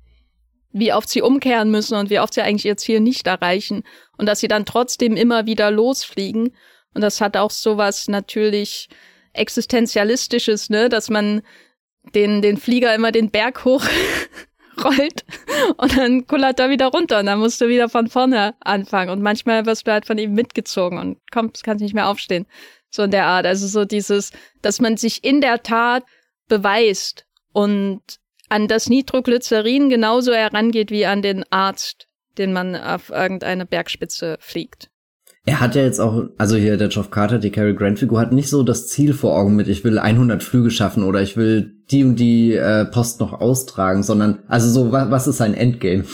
wie oft sie umkehren müssen und wie oft sie eigentlich ihr Ziel nicht erreichen und dass sie dann trotzdem immer wieder losfliegen. Und das hat auch sowas natürlich existenzialistisches, ne, dass man den, den Flieger immer den Berg hoch rollt und dann kullert er wieder runter und dann musst du wieder von vorne anfangen und manchmal wirst du halt von ihm mitgezogen und kommst, kannst nicht mehr aufstehen. So in der Art. Also so dieses, dass man sich in der Tat beweist und an das Nitroglycerin genauso herangeht wie an den Arzt, den man auf irgendeine Bergspitze fliegt. Er hat ja jetzt auch, also hier der Geoff Carter, die Cary Grant Figur, hat nicht so das Ziel vor Augen mit, ich will 100 Flüge schaffen oder ich will die und die äh, Post noch austragen, sondern, also so, was, was ist sein Endgame?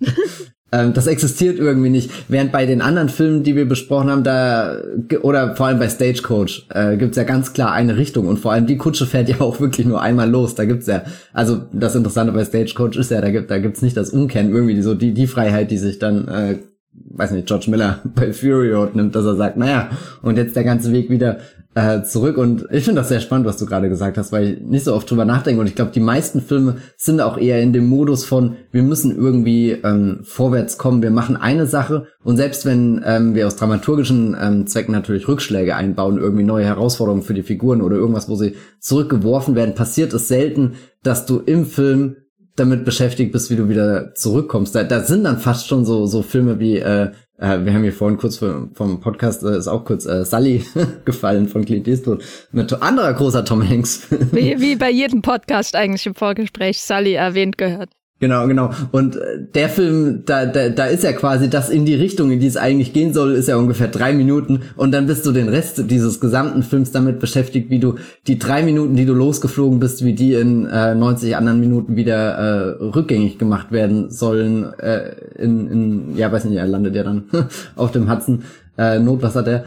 ähm, das existiert irgendwie nicht. Während bei den anderen Filmen, die wir besprochen haben, da, oder vor allem bei Stagecoach, äh, gibt's ja ganz klar eine Richtung und vor allem die Kutsche fährt ja auch wirklich nur einmal los. Da gibt's ja, also das Interessante bei Stagecoach ist ja, da gibt, da gibt's nicht das Umkehren, irgendwie so die, die Freiheit, die sich dann äh, weiß nicht, George Miller bei Fury Road nimmt, dass er sagt, naja, und jetzt der ganze Weg wieder äh, zurück. Und ich finde das sehr spannend, was du gerade gesagt hast, weil ich nicht so oft drüber nachdenke. Und ich glaube, die meisten Filme sind auch eher in dem Modus von, wir müssen irgendwie ähm, vorwärts kommen, wir machen eine Sache. Und selbst wenn ähm, wir aus dramaturgischen ähm, Zwecken natürlich Rückschläge einbauen, irgendwie neue Herausforderungen für die Figuren oder irgendwas, wo sie zurückgeworfen werden, passiert es selten, dass du im Film damit beschäftigt bist, wie du wieder zurückkommst. Da, da sind dann fast schon so so Filme wie äh, äh, wir haben hier vorhin kurz vom, vom Podcast äh, ist auch kurz äh, Sully gefallen von Clint Eastwood mit anderer großer Tom Hanks. wie, wie bei jedem Podcast eigentlich im Vorgespräch Sully erwähnt gehört. Genau, genau. Und äh, der Film, da, da, da ist ja quasi das in die Richtung, in die es eigentlich gehen soll, ist ja ungefähr drei Minuten. Und dann bist du den Rest dieses gesamten Films damit beschäftigt, wie du die drei Minuten, die du losgeflogen bist, wie die in äh, 90 anderen Minuten wieder äh, rückgängig gemacht werden sollen. Äh, in, in, ja, weiß nicht, er landet ja dann auf dem Hudson. Äh, Notwasser der.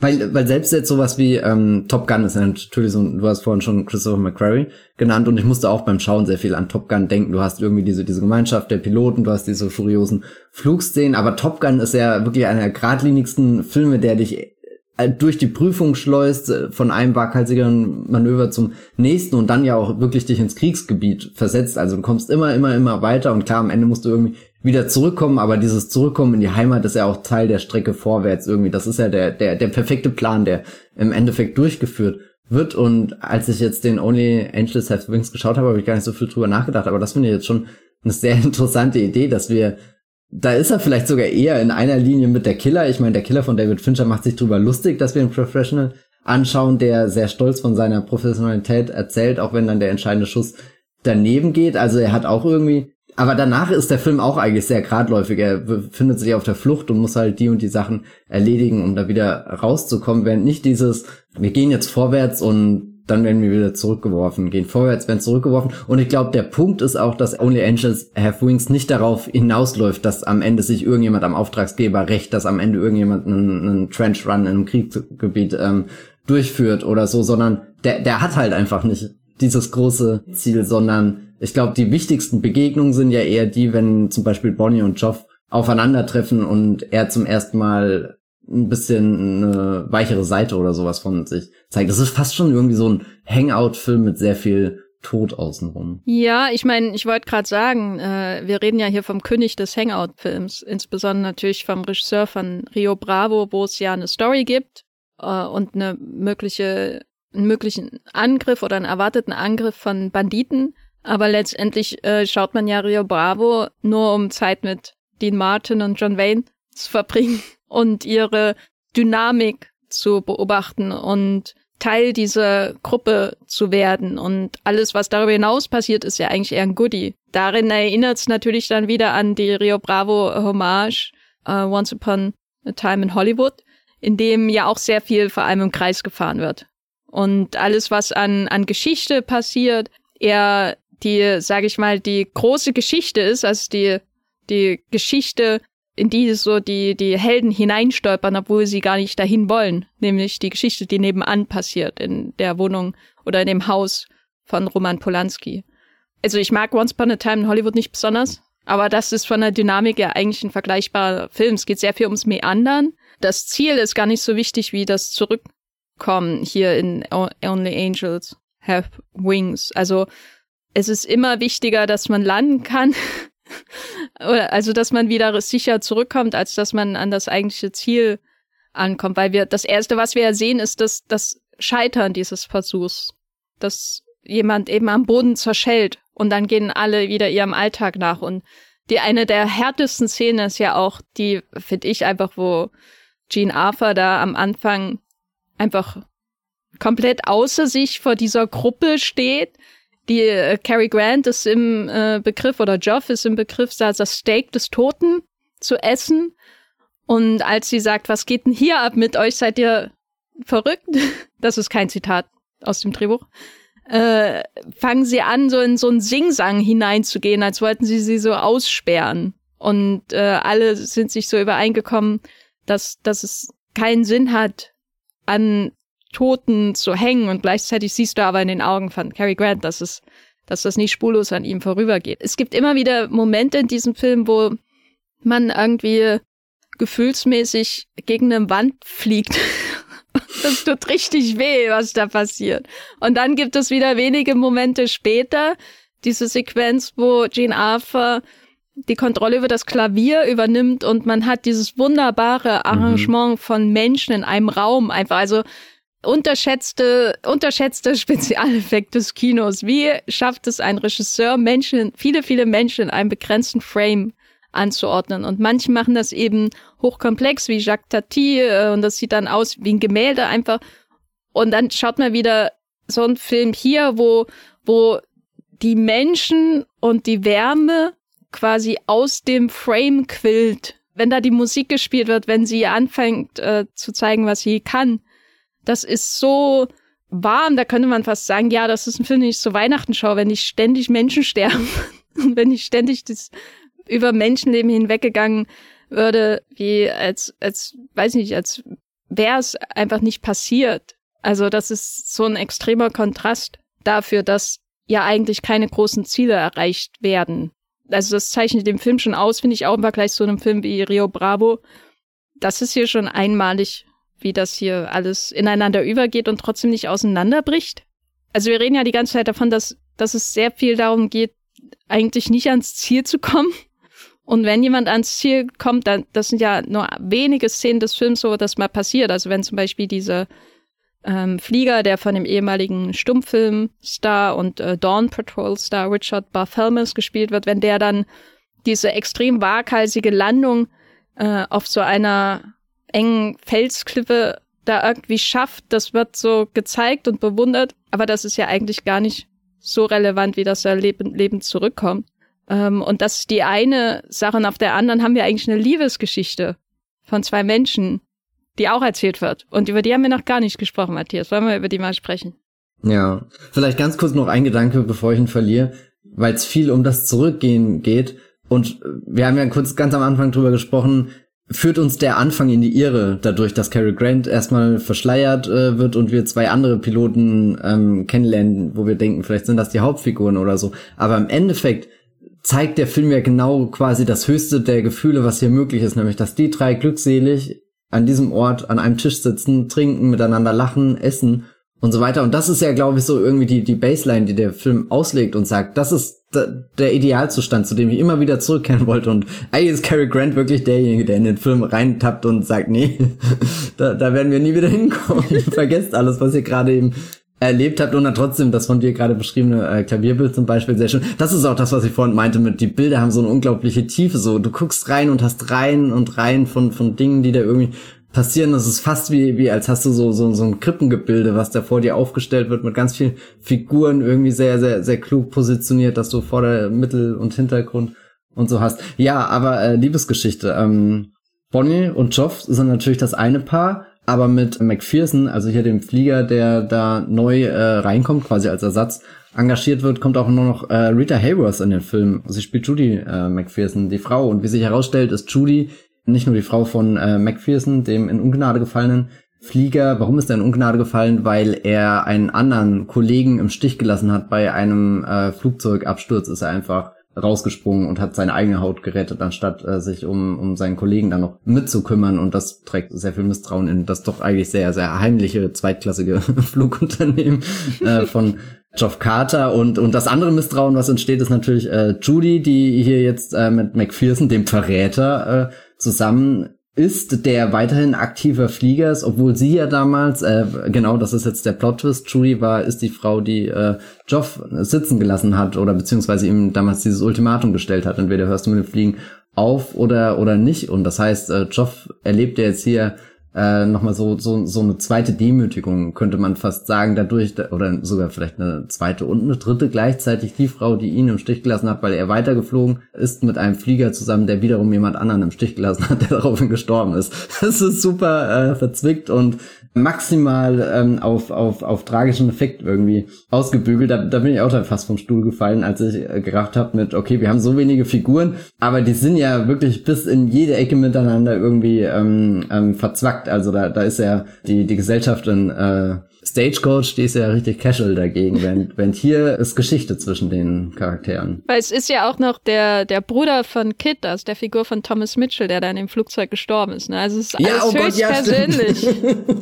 Weil, weil selbst jetzt sowas wie ähm, Top Gun ist natürlich so, du hast vorhin schon Christopher McQuarrie genannt und ich musste auch beim Schauen sehr viel an Top Gun denken. Du hast irgendwie diese, diese Gemeinschaft der Piloten, du hast diese furiosen Flugszenen, aber Top Gun ist ja wirklich einer der geradlinigsten Filme, der dich äh, durch die Prüfung schleust, äh, von einem waghalsigeren Manöver zum nächsten und dann ja auch wirklich dich ins Kriegsgebiet versetzt. Also du kommst immer, immer, immer weiter und klar, am Ende musst du irgendwie wieder zurückkommen, aber dieses Zurückkommen in die Heimat ist ja auch Teil der Strecke vorwärts irgendwie. Das ist ja der, der, der perfekte Plan, der im Endeffekt durchgeführt wird. Und als ich jetzt den Only Angels Have Wings geschaut habe, habe ich gar nicht so viel drüber nachgedacht. Aber das finde ich jetzt schon eine sehr interessante Idee, dass wir, da ist er vielleicht sogar eher in einer Linie mit der Killer. Ich meine, der Killer von David Fincher macht sich drüber lustig, dass wir einen Professional anschauen, der sehr stolz von seiner Professionalität erzählt, auch wenn dann der entscheidende Schuss daneben geht. Also er hat auch irgendwie aber danach ist der Film auch eigentlich sehr geradläufig. Er befindet sich auf der Flucht und muss halt die und die Sachen erledigen, um da wieder rauszukommen, während nicht dieses, wir gehen jetzt vorwärts und dann werden wir wieder zurückgeworfen, gehen vorwärts, werden zurückgeworfen. Und ich glaube, der Punkt ist auch, dass Only Angels Have Wings nicht darauf hinausläuft, dass am Ende sich irgendjemand am Auftragsgeber rächt, dass am Ende irgendjemand einen, einen Trench Run in einem Kriegsgebiet ähm, durchführt oder so, sondern der, der hat halt einfach nicht dieses große Ziel, sondern ich glaube, die wichtigsten Begegnungen sind ja eher die, wenn zum Beispiel Bonnie und Joff aufeinandertreffen und er zum ersten Mal ein bisschen eine weichere Seite oder sowas von sich zeigt. Das ist fast schon irgendwie so ein Hangout-Film mit sehr viel Tod außenrum. Ja, ich meine, ich wollte gerade sagen, äh, wir reden ja hier vom König des Hangout-Films, insbesondere natürlich vom Regisseur von Rio Bravo, wo es ja eine Story gibt äh, und eine mögliche, einen möglichen Angriff oder einen erwarteten Angriff von Banditen. Aber letztendlich äh, schaut man ja Rio Bravo nur um Zeit mit Dean Martin und John Wayne zu verbringen und ihre Dynamik zu beobachten und Teil dieser Gruppe zu werden. Und alles, was darüber hinaus passiert, ist ja eigentlich eher ein Goodie. Darin erinnert es natürlich dann wieder an die Rio Bravo Hommage uh, Once Upon a Time in Hollywood, in dem ja auch sehr viel vor allem im Kreis gefahren wird. Und alles, was an, an Geschichte passiert, eher die, sage ich mal, die große Geschichte ist, also die, die Geschichte in die so die, die Helden hineinstolpern, obwohl sie gar nicht dahin wollen. Nämlich die Geschichte, die nebenan passiert, in der Wohnung oder in dem Haus von Roman Polanski. Also ich mag Once Upon a Time in Hollywood nicht besonders, aber das ist von der Dynamik ja eigentlich ein vergleichbarer Film. Es geht sehr viel ums Meandern. Das Ziel ist gar nicht so wichtig wie das Zurückkommen hier in Only Angels Have Wings. Also es ist immer wichtiger, dass man landen kann, also, dass man wieder sicher zurückkommt, als dass man an das eigentliche Ziel ankommt. Weil wir, das erste, was wir ja sehen, ist das, das Scheitern dieses Versuchs. Dass jemand eben am Boden zerschellt und dann gehen alle wieder ihrem Alltag nach. Und die eine der härtesten Szenen ist ja auch die, finde ich einfach, wo Gene Arthur da am Anfang einfach komplett außer sich vor dieser Gruppe steht die äh, Cary Grant ist im äh, Begriff oder Joff ist im Begriff, das Steak des Toten zu essen. Und als sie sagt, was geht denn hier ab mit euch? Seid ihr verrückt? Das ist kein Zitat aus dem Drehbuch. Äh, fangen sie an, so in so einen Singsang hineinzugehen, als wollten sie sie so aussperren. Und äh, alle sind sich so übereingekommen, dass, dass es keinen Sinn hat, an Toten zu hängen und gleichzeitig siehst du aber in den Augen von Cary Grant, dass es, dass das nicht spurlos an ihm vorübergeht. Es gibt immer wieder Momente in diesem Film, wo man irgendwie gefühlsmäßig gegen eine Wand fliegt. das tut richtig weh, was da passiert. Und dann gibt es wieder wenige Momente später diese Sequenz, wo Gene Arthur die Kontrolle über das Klavier übernimmt und man hat dieses wunderbare mhm. Arrangement mhm. von Menschen in einem Raum einfach. Also unterschätzte, unterschätzte Spezialeffekt des Kinos. Wie schafft es ein Regisseur, Menschen, viele, viele Menschen in einem begrenzten Frame anzuordnen? Und manche machen das eben hochkomplex, wie Jacques Tati, äh, und das sieht dann aus wie ein Gemälde einfach. Und dann schaut man wieder so einen Film hier, wo, wo die Menschen und die Wärme quasi aus dem Frame quillt. Wenn da die Musik gespielt wird, wenn sie anfängt äh, zu zeigen, was sie kann das ist so warm, da könnte man fast sagen, ja, das ist ein Film, den ich zu Weihnachten schaue, wenn nicht ständig Menschen sterben und wenn nicht ständig das über Menschenleben hinweggegangen würde, wie als, als, weiß nicht, als wäre es einfach nicht passiert. Also das ist so ein extremer Kontrast dafür, dass ja eigentlich keine großen Ziele erreicht werden. Also das zeichnet den Film schon aus, finde ich auch im Vergleich zu einem Film wie Rio Bravo. Das ist hier schon einmalig wie das hier alles ineinander übergeht und trotzdem nicht auseinanderbricht. Also wir reden ja die ganze Zeit davon, dass, dass es sehr viel darum geht, eigentlich nicht ans Ziel zu kommen. Und wenn jemand ans Ziel kommt, dann, das sind ja nur wenige Szenen des Films, wo das mal passiert. Also wenn zum Beispiel dieser ähm, Flieger, der von dem ehemaligen Stummfilmstar und äh, Dawn Patrol Star Richard Barthelmess gespielt wird, wenn der dann diese extrem waghalsige Landung äh, auf so einer engen Felsklippe da irgendwie schafft, das wird so gezeigt und bewundert, aber das ist ja eigentlich gar nicht so relevant, wie das Leben, Leben zurückkommt. Ähm, und das ist die eine Sache. Und auf der anderen haben wir eigentlich eine Liebesgeschichte von zwei Menschen, die auch erzählt wird. Und über die haben wir noch gar nicht gesprochen, Matthias. Wollen wir über die mal sprechen? Ja, vielleicht ganz kurz noch ein Gedanke, bevor ich ihn verliere, weil es viel um das Zurückgehen geht. Und wir haben ja kurz ganz am Anfang drüber gesprochen, führt uns der Anfang in die Irre, dadurch, dass Cary Grant erstmal verschleiert äh, wird und wir zwei andere Piloten ähm, kennenlernen, wo wir denken, vielleicht sind das die Hauptfiguren oder so. Aber im Endeffekt zeigt der Film ja genau quasi das Höchste der Gefühle, was hier möglich ist, nämlich dass die drei glückselig an diesem Ort an einem Tisch sitzen, trinken, miteinander lachen, essen und so weiter. Und das ist ja, glaube ich, so irgendwie die, die Baseline, die der Film auslegt und sagt, das ist der Idealzustand, zu dem ich immer wieder zurückkehren wollte. Und eigentlich ist Cary Grant wirklich derjenige, der in den Film reintappt und sagt, nee, da, da werden wir nie wieder hinkommen. Vergesst alles, was ihr gerade eben erlebt habt und dann trotzdem das von dir gerade beschriebene äh, Klavierbild zum Beispiel sehr schön. Das ist auch das, was ich vorhin meinte mit, die Bilder haben so eine unglaubliche Tiefe, so, du guckst rein und hast Reihen und Reihen von, von Dingen, die da irgendwie passieren. Das ist fast wie, wie als hast du so, so, so ein Krippengebilde, was da vor dir aufgestellt wird mit ganz vielen Figuren irgendwie sehr, sehr, sehr klug positioniert, dass du vor der Mittel- und Hintergrund und so hast. Ja, aber äh, Liebesgeschichte. Ähm, Bonnie und Joff sind natürlich das eine Paar, aber mit McPherson, also hier dem Flieger, der da neu äh, reinkommt, quasi als Ersatz, engagiert wird, kommt auch nur noch äh, Rita Hayworth in den Film. Sie spielt Judy äh, McPherson, die Frau. Und wie sich herausstellt, ist Judy nicht nur die Frau von äh, McPherson, dem in Ungnade gefallenen Flieger. Warum ist er in Ungnade gefallen? Weil er einen anderen Kollegen im Stich gelassen hat. Bei einem äh, Flugzeugabsturz ist er einfach rausgesprungen und hat seine eigene Haut gerettet, anstatt äh, sich um, um seinen Kollegen dann noch mitzukümmern. Und das trägt sehr viel Misstrauen in das doch eigentlich sehr, sehr heimliche, zweitklassige Flugunternehmen äh, von Geoff Carter. Und, und das andere Misstrauen, was entsteht, ist natürlich äh, Judy, die hier jetzt äh, mit McPherson, dem Verräter, äh, zusammen ist, der weiterhin aktiver Flieger ist, obwohl sie ja damals, äh, genau, das ist jetzt der Plot-Twist, Julie war, ist die Frau, die äh, Joff sitzen gelassen hat oder beziehungsweise ihm damals dieses Ultimatum gestellt hat, entweder hörst du mit dem Fliegen auf oder oder nicht. Und das heißt, äh, Joff erlebt ja jetzt hier äh, nochmal so, so, so eine zweite Demütigung, könnte man fast sagen, dadurch, oder sogar vielleicht eine zweite und eine dritte gleichzeitig die Frau, die ihn im Stich gelassen hat, weil er weitergeflogen ist mit einem Flieger zusammen, der wiederum jemand anderen im Stich gelassen hat, der daraufhin gestorben ist. Das ist super äh, verzwickt und maximal ähm, auf, auf, auf tragischen Effekt irgendwie ausgebügelt. Da, da bin ich auch dann fast vom Stuhl gefallen, als ich äh, gerafft habe mit, okay, wir haben so wenige Figuren, aber die sind ja wirklich bis in jede Ecke miteinander irgendwie ähm, ähm, verzwackt. Also da, da ist ja die, die Gesellschaft in äh, Stagecoach, die ist ja richtig casual dagegen, während, während hier ist Geschichte zwischen den Charakteren. Weil es ist ja auch noch der, der Bruder von Kid, also der Figur von Thomas Mitchell, der dann im Flugzeug gestorben ist. Ne? Also es ist alles ja, oh höchst Gott, ja, persönlich.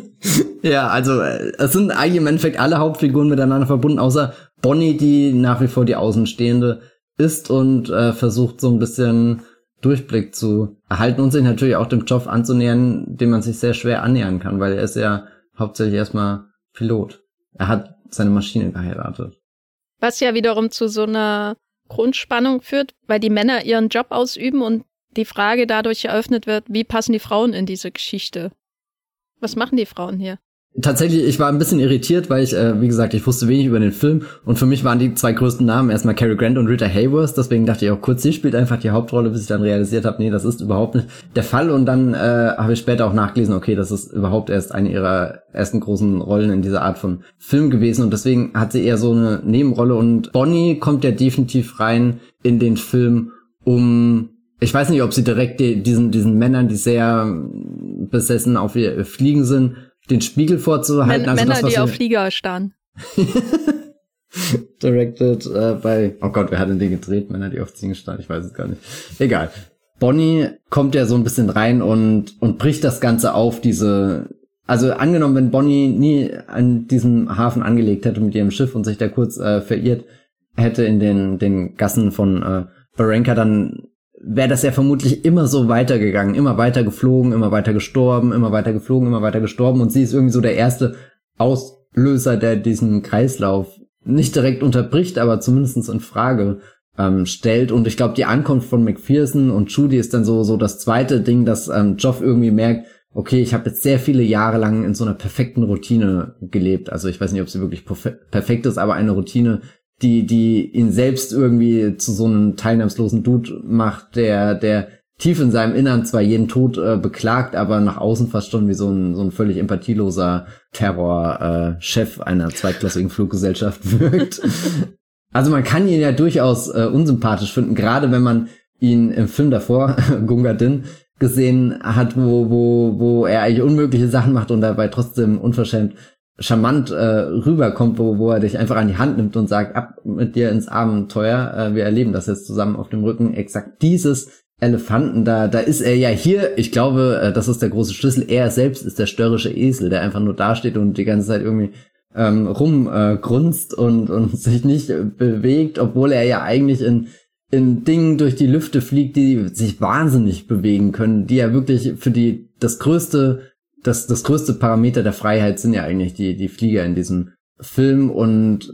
ja, also äh, es sind eigentlich im Endeffekt alle Hauptfiguren miteinander verbunden, außer Bonnie, die nach wie vor die Außenstehende ist und äh, versucht so ein bisschen Durchblick zu erhalten und sich natürlich auch dem Job anzunähern, dem man sich sehr schwer annähern kann, weil er ist ja hauptsächlich erstmal Pilot. Er hat seine Maschine geheiratet. Was ja wiederum zu so einer Grundspannung führt, weil die Männer ihren Job ausüben und die Frage dadurch eröffnet wird, wie passen die Frauen in diese Geschichte? Was machen die Frauen hier? Tatsächlich, ich war ein bisschen irritiert, weil ich, äh, wie gesagt, ich wusste wenig über den Film. Und für mich waren die zwei größten Namen erstmal Cary Grant und Rita Hayworth, deswegen dachte ich auch kurz, sie spielt einfach die Hauptrolle, bis ich dann realisiert habe, nee, das ist überhaupt nicht der Fall. Und dann äh, habe ich später auch nachgelesen, okay, das ist überhaupt erst eine ihrer ersten großen Rollen in dieser Art von Film gewesen. Und deswegen hat sie eher so eine Nebenrolle. Und Bonnie kommt ja definitiv rein in den Film, um ich weiß nicht, ob sie direkt die, diesen, diesen Männern, die sehr besessen auf ihr Fliegen sind, den Spiegel vorzuhalten. Män also Männer, das, die auf Flieger starren. Directed äh, bei, oh Gott, wer hat denn den gedreht? Männer, die auf Ziegen starren, ich weiß es gar nicht. Egal. Bonnie kommt ja so ein bisschen rein und, und bricht das Ganze auf, diese, also angenommen, wenn Bonnie nie an diesem Hafen angelegt hätte mit ihrem Schiff und sich da kurz äh, verirrt hätte in den, den Gassen von äh, Baranka, dann wäre das ja vermutlich immer so weitergegangen, immer weiter geflogen, immer weiter gestorben, immer weiter geflogen, immer weiter gestorben und sie ist irgendwie so der erste Auslöser, der diesen Kreislauf nicht direkt unterbricht, aber zumindestens in Frage ähm, stellt und ich glaube, die Ankunft von McPherson und Judy ist dann so so das zweite Ding, dass ähm, Joff irgendwie merkt, okay, ich habe jetzt sehr viele Jahre lang in so einer perfekten Routine gelebt. Also ich weiß nicht, ob sie wirklich perfekt ist, aber eine Routine, die, die ihn selbst irgendwie zu so einem teilnahmslosen Dude macht, der, der tief in seinem Innern zwar jeden Tod äh, beklagt, aber nach außen fast schon wie so ein, so ein völlig empathieloser Terror-Chef äh, einer zweitklassigen Fluggesellschaft wirkt. also man kann ihn ja durchaus äh, unsympathisch finden, gerade wenn man ihn im Film davor, Gunga Din, gesehen hat, wo, wo, wo er eigentlich unmögliche Sachen macht und dabei trotzdem unverschämt charmant äh, rüberkommt, wo, wo er dich einfach an die Hand nimmt und sagt, ab mit dir ins Abenteuer, äh, wir erleben das jetzt zusammen auf dem Rücken, exakt dieses Elefanten, da, da ist er ja hier, ich glaube, äh, das ist der große Schlüssel, er selbst ist der störrische Esel, der einfach nur dasteht und die ganze Zeit irgendwie ähm, rumgrunzt äh, und, und sich nicht bewegt, obwohl er ja eigentlich in, in Dingen durch die Lüfte fliegt, die sich wahnsinnig bewegen können, die ja wirklich für die das größte, das, das größte Parameter der Freiheit sind ja eigentlich die, die Flieger in diesem Film und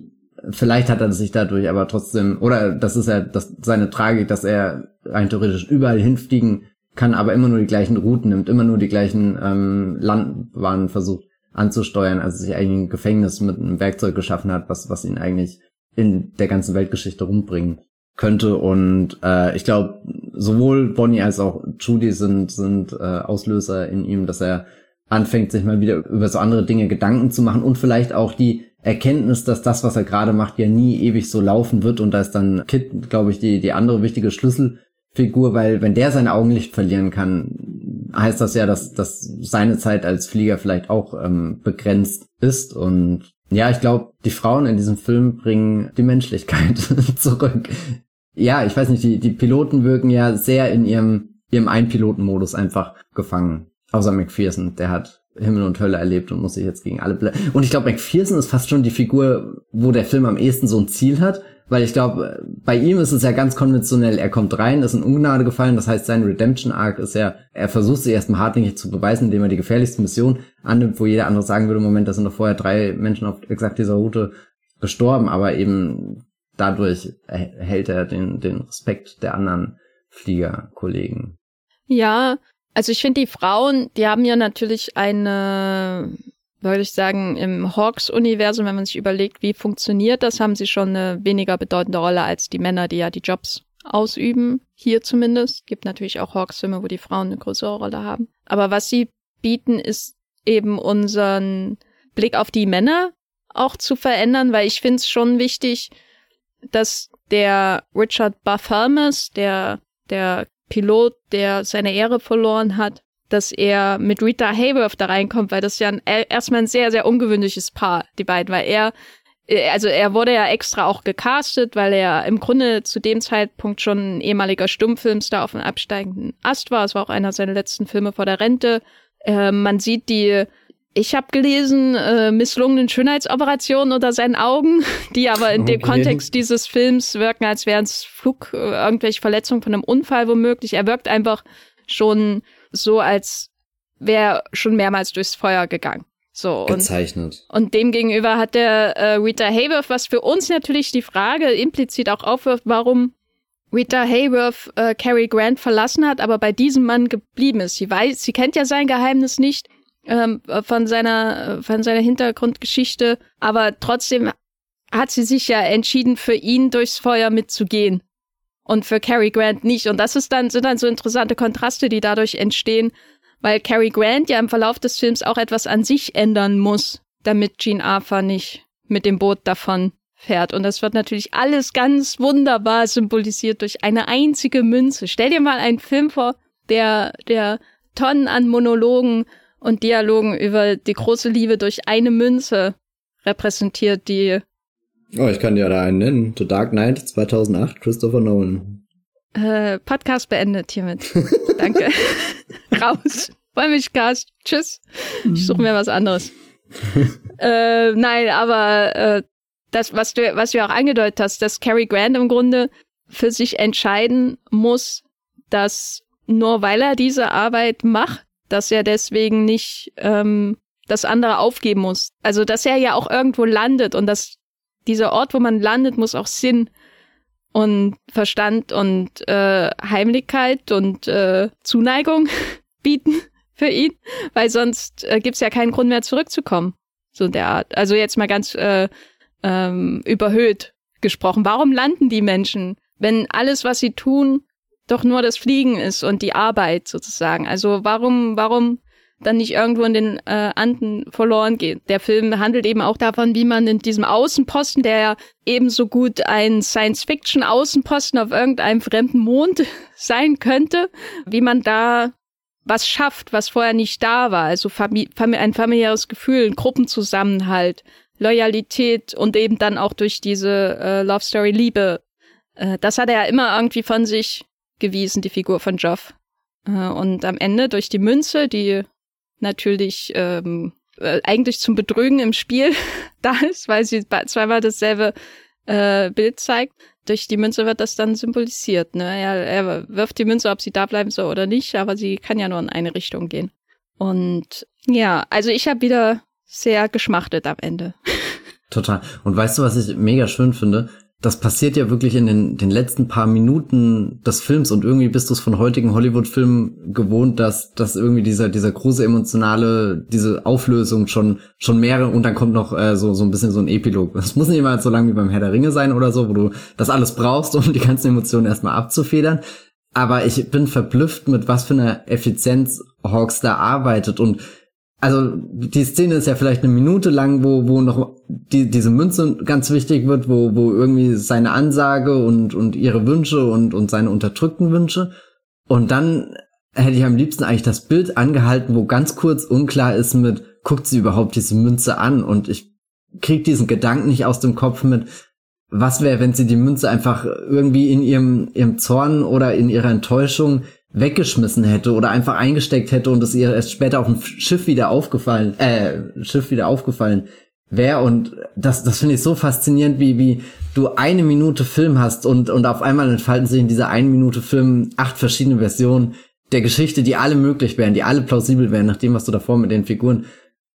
vielleicht hat er sich dadurch aber trotzdem, oder das ist ja das, seine Tragik, dass er rein theoretisch überall hinfliegen kann, aber immer nur die gleichen Routen nimmt, immer nur die gleichen ähm, Landbahnen versucht anzusteuern, also sich eigentlich ein Gefängnis mit einem Werkzeug geschaffen hat, was, was ihn eigentlich in der ganzen Weltgeschichte rumbringen könnte. Und äh, ich glaube, sowohl Bonnie als auch Judy sind, sind äh, Auslöser in ihm, dass er anfängt, sich mal wieder über so andere Dinge Gedanken zu machen und vielleicht auch die Erkenntnis, dass das, was er gerade macht, ja nie ewig so laufen wird. Und da ist dann Kit, glaube ich, die, die andere wichtige Schlüsselfigur, weil wenn der sein Augenlicht verlieren kann, heißt das ja, dass, dass seine Zeit als Flieger vielleicht auch ähm, begrenzt ist. Und ja, ich glaube, die Frauen in diesem Film bringen die Menschlichkeit zurück. Ja, ich weiß nicht, die, die Piloten wirken ja sehr in ihrem, ihrem Einpilotenmodus einfach gefangen. Außer McPherson, der hat Himmel und Hölle erlebt und muss sich jetzt gegen alle Ble Und ich glaube, McPherson ist fast schon die Figur, wo der Film am ehesten so ein Ziel hat, weil ich glaube, bei ihm ist es ja ganz konventionell. Er kommt rein, ist in Ungnade gefallen, das heißt, sein Redemption Arc ist ja, er versucht sich erstmal hartnäckig zu beweisen, indem er die gefährlichste Mission annimmt, wo jeder andere sagen würde, im Moment, da sind doch vorher drei Menschen auf exakt dieser Route gestorben, aber eben dadurch erhält er den, den Respekt der anderen Fliegerkollegen. Ja, also ich finde, die Frauen, die haben ja natürlich eine, würde ich sagen, im Hawks-Universum, wenn man sich überlegt, wie funktioniert das, haben sie schon eine weniger bedeutende Rolle als die Männer, die ja die Jobs ausüben. Hier zumindest. Gibt natürlich auch Hawks-Filme, wo die Frauen eine größere Rolle haben. Aber was sie bieten, ist eben unseren Blick auf die Männer auch zu verändern, weil ich finde es schon wichtig, dass der Richard Barthelmess, der, der Pilot, der seine Ehre verloren hat, dass er mit Rita Hayworth da reinkommt, weil das ja ein, erstmal ein sehr, sehr ungewöhnliches Paar, die beiden, weil er, äh, also er wurde ja extra auch gecastet, weil er im Grunde zu dem Zeitpunkt schon ein ehemaliger Stummfilmstar auf dem absteigenden Ast war. Es war auch einer seiner letzten Filme vor der Rente. Äh, man sieht die ich habe gelesen, äh, misslungenen Schönheitsoperationen unter seinen Augen, die aber in okay. dem Kontext dieses Films wirken, als wären es Flug, äh, irgendwelche Verletzungen von einem Unfall womöglich. Er wirkt einfach schon so, als wäre schon mehrmals durchs Feuer gegangen. So, Gezeichnet. Und, und dem gegenüber hat der äh, Rita Hayworth, was für uns natürlich die Frage implizit auch aufwirft, warum Rita Hayworth äh, Cary Grant verlassen hat, aber bei diesem Mann geblieben ist. Sie weiß, sie kennt ja sein Geheimnis nicht ähm, von seiner von seiner Hintergrundgeschichte, aber trotzdem hat sie sich ja entschieden, für ihn durchs Feuer mitzugehen und für Cary Grant nicht. Und das ist dann sind dann so interessante Kontraste, die dadurch entstehen, weil Cary Grant ja im Verlauf des Films auch etwas an sich ändern muss, damit Jean Arthur nicht mit dem Boot davon fährt. Und das wird natürlich alles ganz wunderbar symbolisiert durch eine einzige Münze. Stell dir mal einen Film vor, der, der Tonnen an Monologen und Dialogen über die große Liebe durch eine Münze repräsentiert, die. Oh, ich kann dir da einen nennen. The Dark Knight 2008, Christopher Nolan. Äh, Podcast beendet hiermit. Danke. Raus. Freue mich, Gast. Tschüss. Ich suche mir was anderes. äh, nein, aber äh, das, was du, was du auch angedeutet hast, dass Cary Grant im Grunde für sich entscheiden muss, dass nur weil er diese Arbeit macht, dass er deswegen nicht ähm, das andere aufgeben muss. Also, dass er ja auch irgendwo landet und dass dieser Ort, wo man landet, muss auch Sinn und Verstand und äh, Heimlichkeit und äh, Zuneigung bieten für ihn, weil sonst äh, gibt's ja keinen Grund mehr zurückzukommen. So der Art. Also jetzt mal ganz äh, ähm, überhöht gesprochen. Warum landen die Menschen, wenn alles, was sie tun, doch nur das Fliegen ist und die Arbeit sozusagen. Also warum, warum dann nicht irgendwo in den äh, Anden verloren geht. Der Film handelt eben auch davon, wie man in diesem Außenposten, der ja ebenso gut ein Science-Fiction-Außenposten auf irgendeinem fremden Mond sein könnte, wie man da was schafft, was vorher nicht da war. Also Famili ein familiäres Gefühl, ein Gruppenzusammenhalt, Loyalität und eben dann auch durch diese äh, Love Story Liebe. Äh, das hat er ja immer irgendwie von sich gewiesen, die Figur von Joff. Äh, und am Ende durch die Münze, die natürlich ähm, äh, eigentlich zum Betrügen im Spiel da ist, weil sie zweimal dasselbe äh, Bild zeigt. Durch die Münze wird das dann symbolisiert. Ne? Er, er wirft die Münze, ob sie da bleiben soll oder nicht, aber sie kann ja nur in eine Richtung gehen. Und ja, also ich habe wieder sehr geschmachtet am Ende. Total. Und weißt du, was ich mega schön finde? Das passiert ja wirklich in den, den letzten paar Minuten des Films und irgendwie bist du es von heutigen Hollywood-Filmen gewohnt, dass, dass irgendwie dieser, dieser große emotionale, diese Auflösung schon, schon mehrere und dann kommt noch äh, so, so ein bisschen so ein Epilog. Es muss nicht immer so lang wie beim Herr der Ringe sein oder so, wo du das alles brauchst, um die ganzen Emotionen erstmal abzufedern. Aber ich bin verblüfft, mit was für einer Effizienz Hawks da arbeitet und also die Szene ist ja vielleicht eine Minute lang, wo, wo noch die, diese Münze ganz wichtig wird, wo, wo irgendwie seine Ansage und, und ihre Wünsche und, und seine unterdrückten Wünsche. Und dann hätte ich am liebsten eigentlich das Bild angehalten, wo ganz kurz unklar ist mit, guckt sie überhaupt diese Münze an? Und ich krieg diesen Gedanken nicht aus dem Kopf mit, was wäre, wenn sie die Münze einfach irgendwie in ihrem, ihrem Zorn oder in ihrer Enttäuschung weggeschmissen hätte oder einfach eingesteckt hätte und es ihr erst später auf dem Schiff wieder aufgefallen, äh, Schiff wieder aufgefallen wäre und das, das finde ich so faszinierend, wie, wie du eine Minute Film hast und, und auf einmal entfalten sich in dieser einen Minute Film acht verschiedene Versionen der Geschichte, die alle möglich wären, die alle plausibel wären, nach dem, was du davor mit den Figuren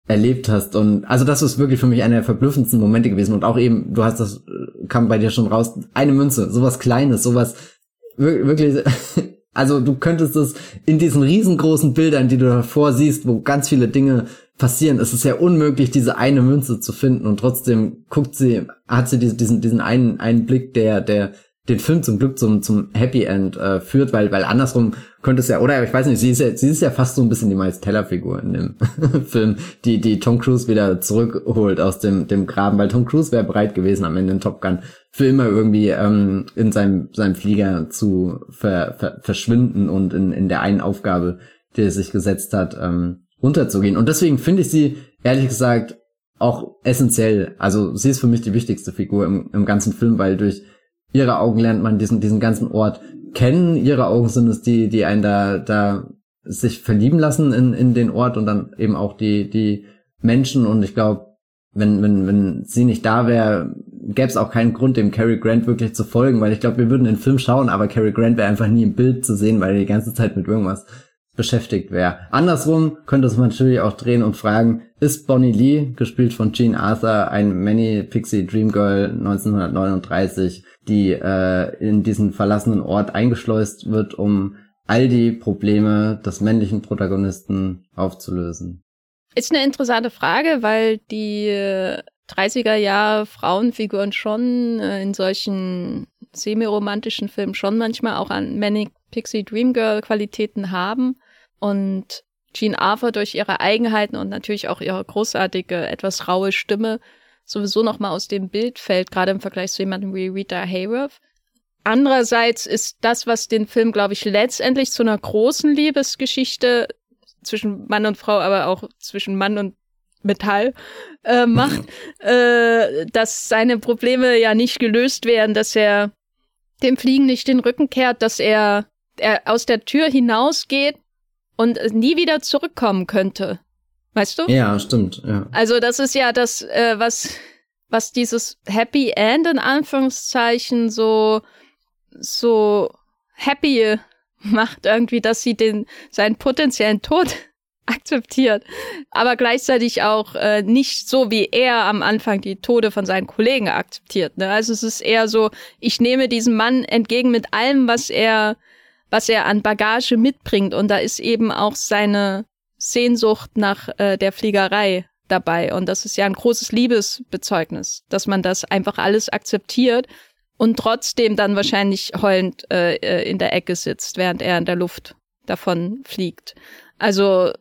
erlebt hast. Und also das ist wirklich für mich einer der verblüffendsten Momente gewesen. Und auch eben, du hast das, kam bei dir schon raus, eine Münze, sowas Kleines, sowas wirklich Also du könntest es in diesen riesengroßen Bildern, die du davor siehst, wo ganz viele Dinge passieren, es ist ja unmöglich, diese eine Münze zu finden und trotzdem guckt sie, hat sie diesen, diesen einen, einen Blick, der, der den Film zum Glück zum, zum Happy End äh, führt, weil, weil andersrum könnte es ja, oder ich weiß nicht, sie ist ja, sie ist ja fast so ein bisschen die Miles Teller-Figur in dem Film, die, die Tom Cruise wieder zurückholt aus dem, dem Graben, weil Tom Cruise wäre bereit gewesen, am Ende in Top Gun für immer irgendwie ähm, in seinem, seinem Flieger zu ver, ver, verschwinden und in, in der einen Aufgabe, die er sich gesetzt hat, ähm, runterzugehen. Und deswegen finde ich sie, ehrlich gesagt, auch essentiell. Also sie ist für mich die wichtigste Figur im, im ganzen Film, weil durch ihre Augen lernt man diesen, diesen ganzen Ort kennen. Ihre Augen sind es die, die einen da, da sich verlieben lassen in, in den Ort und dann eben auch die, die Menschen. Und ich glaube, wenn, wenn, wenn sie nicht da wäre, gäbe es auch keinen Grund, dem Cary Grant wirklich zu folgen, weil ich glaube, wir würden den Film schauen, aber Cary Grant wäre einfach nie im Bild zu sehen, weil er die ganze Zeit mit irgendwas beschäftigt wäre. Andersrum könnte es man natürlich auch drehen und fragen, ist Bonnie Lee, gespielt von Jean Arthur, ein Manny Pixie Dream Girl 1939, die äh, in diesen verlassenen Ort eingeschleust wird, um all die Probleme des männlichen Protagonisten aufzulösen? Ist eine interessante Frage, weil die 30er Jahre Frauenfiguren schon äh, in solchen semi-romantischen Filmen schon manchmal auch an Manic Pixie Dream Girl Qualitäten haben und Jean Arthur durch ihre Eigenheiten und natürlich auch ihre großartige, etwas raue Stimme sowieso noch mal aus dem Bild fällt, gerade im Vergleich zu jemandem wie Rita Hayworth. Andererseits ist das, was den Film, glaube ich, letztendlich zu einer großen Liebesgeschichte zwischen Mann und Frau, aber auch zwischen Mann und Metall äh, macht, äh, dass seine Probleme ja nicht gelöst werden, dass er dem Fliegen nicht den Rücken kehrt, dass er, er aus der Tür hinausgeht und nie wieder zurückkommen könnte. Weißt du? Ja, stimmt. Ja. Also das ist ja das, äh, was, was dieses Happy End in Anführungszeichen so, so happy macht irgendwie, dass sie den, seinen potenziellen Tod akzeptiert, aber gleichzeitig auch äh, nicht so, wie er am Anfang die Tode von seinen Kollegen akzeptiert. Ne? Also es ist eher so, ich nehme diesen Mann entgegen mit allem, was er, was er an Bagage mitbringt und da ist eben auch seine Sehnsucht nach äh, der Fliegerei dabei. Und das ist ja ein großes Liebesbezeugnis, dass man das einfach alles akzeptiert und trotzdem dann wahrscheinlich heulend äh, äh, in der Ecke sitzt, während er in der Luft davon fliegt. Also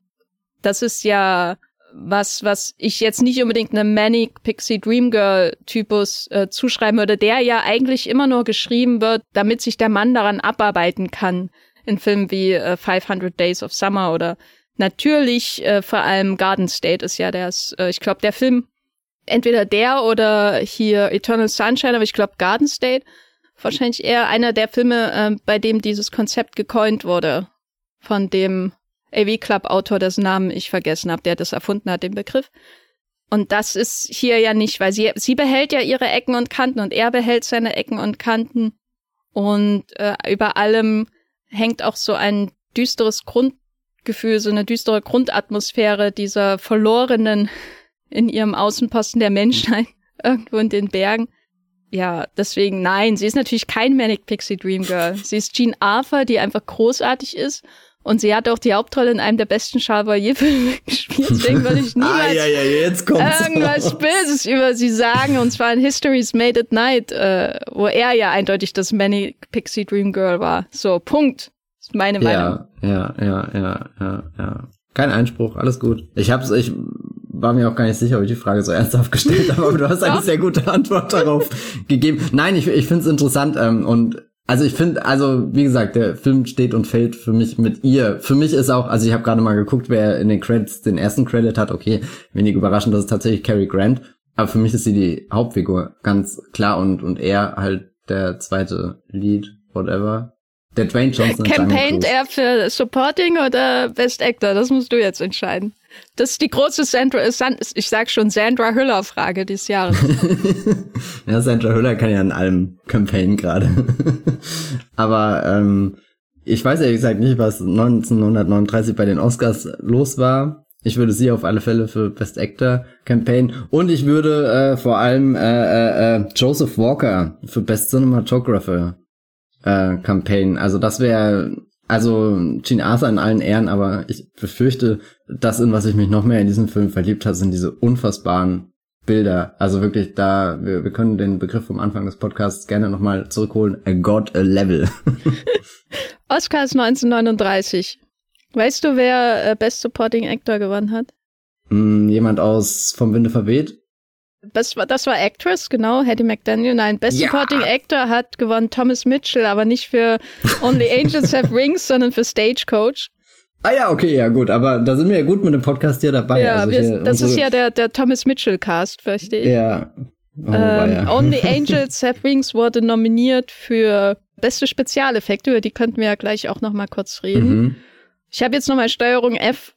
das ist ja was, was ich jetzt nicht unbedingt einem Manic Pixie Dream Girl Typus äh, zuschreiben würde, der ja eigentlich immer nur geschrieben wird, damit sich der Mann daran abarbeiten kann. In Filmen wie äh, 500 Days of Summer oder natürlich äh, vor allem Garden State ist ja der, äh, ich glaube, der Film, entweder der oder hier Eternal Sunshine, aber ich glaube Garden State, wahrscheinlich eher einer der Filme, äh, bei dem dieses Konzept gecoint wurde, von dem AV Club Autor, dessen Namen ich vergessen habe, der das erfunden hat, den Begriff. Und das ist hier ja nicht, weil sie, sie behält ja ihre Ecken und Kanten und er behält seine Ecken und Kanten. Und äh, über allem hängt auch so ein düsteres Grundgefühl, so eine düstere Grundatmosphäre dieser Verlorenen in ihrem Außenposten der Menschheit irgendwo in den Bergen. Ja, deswegen nein, sie ist natürlich kein Manic Pixie Dream Girl. Sie ist Jean Arthur, die einfach großartig ist und sie hat auch die Hauptrolle in einem der besten Chevalier-Filme gespielt. Deswegen würde ich niemals ah, ja, ja, irgendwas Böses über sie sagen. Und zwar in History's Made at Night, äh, wo er ja eindeutig das Manic Pixie Dream Girl war. So, Punkt. Ist meine Meinung. Ja, ja, ja, ja, ja, ja. Kein Einspruch, alles gut. Ich hab's, ich war mir auch gar nicht sicher, ob ich die Frage so ernsthaft gestellt habe, aber du hast eine sehr gute Antwort darauf gegeben. Nein, ich, ich finde es interessant ähm, und also ich finde, also wie gesagt, der Film steht und fällt für mich mit ihr. Für mich ist auch, also ich habe gerade mal geguckt, wer in den Credits den ersten Credit hat. Okay, wenig überraschend, das ist tatsächlich Cary Grant. Aber für mich ist sie die Hauptfigur, ganz klar. Und, und er halt der zweite Lead, whatever. Der Dwayne Johnson. Campaigned er für Supporting oder Best Actor? Das musst du jetzt entscheiden. Das ist die große Sandra, ich sag schon Sandra Hüller Frage dieses Jahres. ja, Sandra Hüller kann ja in allem campaignen gerade. Aber ähm, ich weiß ehrlich gesagt nicht, was 1939 bei den Oscars los war. Ich würde sie auf alle Fälle für Best Actor campaign und ich würde äh, vor allem äh, äh, äh Joseph Walker für Best Cinematographer äh, campaign. Also das wäre also Gene Arthur in allen Ehren, aber ich befürchte, das, in was ich mich noch mehr in diesem Film verliebt habe, sind diese unfassbaren Bilder. Also wirklich da, wir, wir können den Begriff vom Anfang des Podcasts gerne nochmal zurückholen. A God a Level. Oscars 1939. Weißt du, wer äh, Best Supporting Actor gewonnen hat? Mm, jemand aus Vom Winde verweht? Das war, das war Actress, genau, Hattie McDaniel. Nein, Best ja. Supporting Actor hat gewonnen Thomas Mitchell, aber nicht für Only Angels Have Rings, sondern für Stagecoach. Ah ja, okay, ja gut, aber da sind wir ja gut mit dem Podcast hier dabei. Ja, also wir, das ist ja der, der Thomas Mitchell Cast, verstehe ich. Ja. Oh, ähm, Only Angels Have Wings wurde nominiert für beste Spezialeffekte, über die könnten wir ja gleich auch noch mal kurz reden. Mhm. Ich habe jetzt nochmal Steuerung F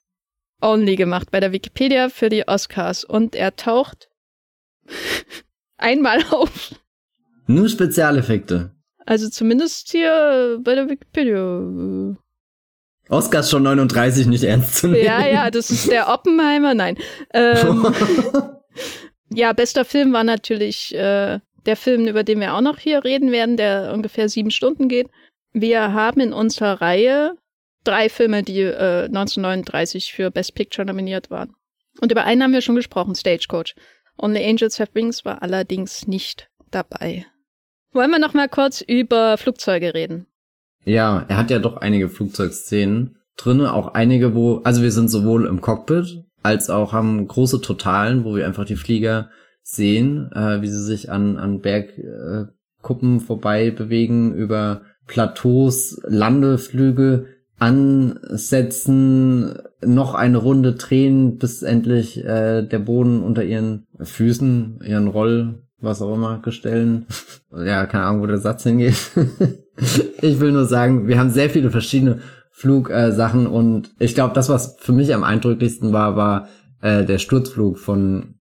Only gemacht bei der Wikipedia für die Oscars und er taucht einmal auf. Nur Spezialeffekte. Also zumindest hier bei der Wikipedia. Oscars schon 39 nicht ernst zu nehmen. Ja, ja, das ist der Oppenheimer, nein. Ähm, ja, bester Film war natürlich äh, der Film, über den wir auch noch hier reden werden, der ungefähr sieben Stunden geht. Wir haben in unserer Reihe drei Filme, die äh, 1939 für Best Picture nominiert waren. Und über einen haben wir schon gesprochen, Stagecoach. The Angels Have Wings war allerdings nicht dabei. Wollen wir noch mal kurz über Flugzeuge reden? Ja, er hat ja doch einige Flugzeugszenen drinne, auch einige, wo, also wir sind sowohl im Cockpit als auch haben große Totalen, wo wir einfach die Flieger sehen, äh, wie sie sich an, an Bergkuppen äh, vorbei bewegen, über Plateaus, Landeflüge ansetzen, noch eine Runde drehen, bis endlich äh, der Boden unter ihren Füßen, ihren Roll, was auch immer, Gestellen. ja, keine Ahnung, wo der Satz hingeht. ich will nur sagen, wir haben sehr viele verschiedene Flugsachen äh, und ich glaube, das, was für mich am eindrücklichsten war, war äh, der Sturzflug von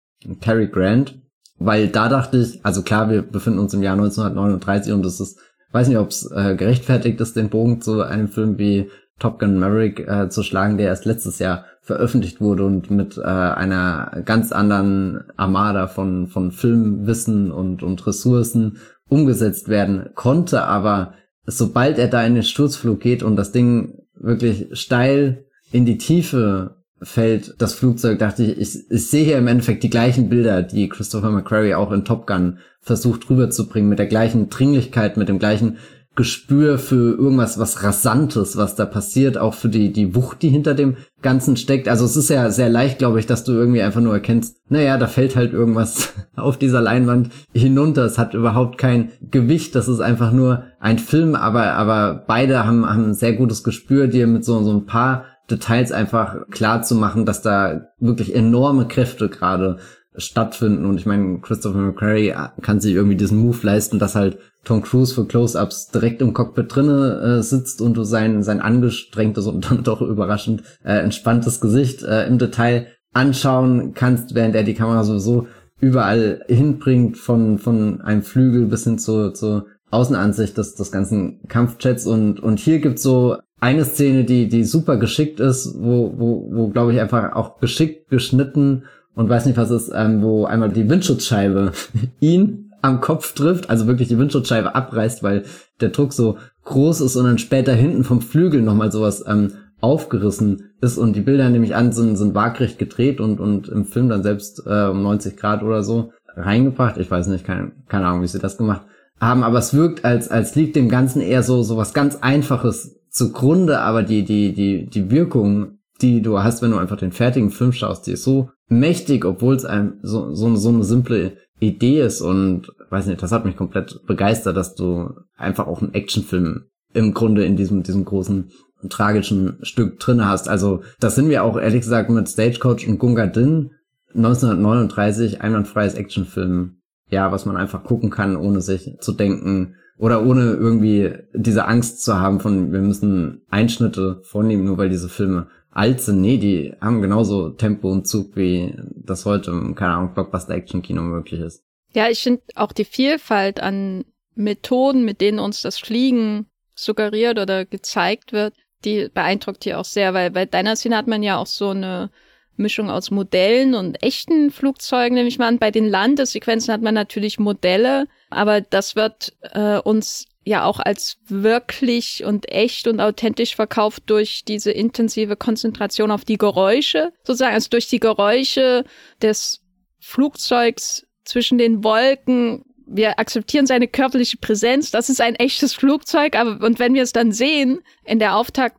Cary Grant, weil da dachte ich, also klar, wir befinden uns im Jahr 1939 und es ist, weiß nicht, ob es äh, gerechtfertigt ist, den Bogen zu einem Film wie Top Gun Maverick äh, zu schlagen, der erst letztes Jahr veröffentlicht wurde und mit äh, einer ganz anderen Armada von, von Filmwissen und, und Ressourcen umgesetzt werden konnte. Aber sobald er da in den Sturzflug geht und das Ding wirklich steil in die Tiefe fällt, das Flugzeug, dachte ich, ich, ich sehe hier im Endeffekt die gleichen Bilder, die Christopher McQuarrie auch in Top Gun versucht rüberzubringen, mit der gleichen Dringlichkeit, mit dem gleichen Gespür für irgendwas, was Rasantes, was da passiert, auch für die, die Wucht, die hinter dem Ganzen steckt. Also es ist ja sehr leicht, glaube ich, dass du irgendwie einfach nur erkennst, naja, da fällt halt irgendwas auf dieser Leinwand hinunter. Es hat überhaupt kein Gewicht. Das ist einfach nur ein Film, aber, aber beide haben, haben ein sehr gutes Gespür, dir mit so, so ein paar Details einfach klar zu machen, dass da wirklich enorme Kräfte gerade stattfinden. Und ich meine, Christopher McQuarrie kann sich irgendwie diesen Move leisten, das halt Tom Cruise für Close-Ups direkt im Cockpit drinne äh, sitzt und du sein, sein angestrengtes und dann doch überraschend äh, entspanntes Gesicht äh, im Detail anschauen kannst, während er die Kamera sowieso überall hinbringt, von, von einem Flügel bis hin zur, zur Außenansicht des, des ganzen Kampfchats und, und hier gibt's so eine Szene, die, die super geschickt ist, wo, wo, wo glaube ich einfach auch geschickt geschnitten und weiß nicht was ist, ähm, wo einmal die Windschutzscheibe ihn am Kopf trifft, also wirklich die Windschutzscheibe abreißt, weil der Druck so groß ist und dann später hinten vom Flügel nochmal sowas ähm, aufgerissen ist und die Bilder nämlich an sind, sind waagrecht gedreht und, und im Film dann selbst äh, um 90 Grad oder so reingebracht. Ich weiß nicht, keine, keine Ahnung, wie sie das gemacht haben, aber es wirkt, als, als liegt dem Ganzen eher so, so was ganz Einfaches zugrunde, aber die, die, die, die Wirkung, die du hast, wenn du einfach den fertigen Film schaust, die ist so mächtig, obwohl es einem so, so, so eine simple Idee ist und weiß nicht, das hat mich komplett begeistert, dass du einfach auch einen Actionfilm im Grunde in diesem, diesem großen tragischen Stück drin hast. Also das sind wir auch ehrlich gesagt mit Stagecoach und Gunga Din 1939 einwandfreies Actionfilm. Ja, was man einfach gucken kann, ohne sich zu denken oder ohne irgendwie diese Angst zu haben von, wir müssen Einschnitte vornehmen, nur weil diese Filme sind. Nee, die haben genauso Tempo und Zug, wie das heute im, keine Ahnung, Blockbuster-Action-Kino möglich ist. Ja, ich finde auch die Vielfalt an Methoden, mit denen uns das Fliegen suggeriert oder gezeigt wird, die beeindruckt hier auch sehr, weil bei deiner Szene hat man ja auch so eine Mischung aus Modellen und echten Flugzeugen, nehme ich mal an. Bei den Landesequenzen hat man natürlich Modelle, aber das wird äh, uns ja auch als wirklich und echt und authentisch verkauft durch diese intensive Konzentration auf die Geräusche, sozusagen, also durch die Geräusche des Flugzeugs zwischen den Wolken. Wir akzeptieren seine körperliche Präsenz. Das ist ein echtes Flugzeug. Aber, und wenn wir es dann sehen in der Auftakt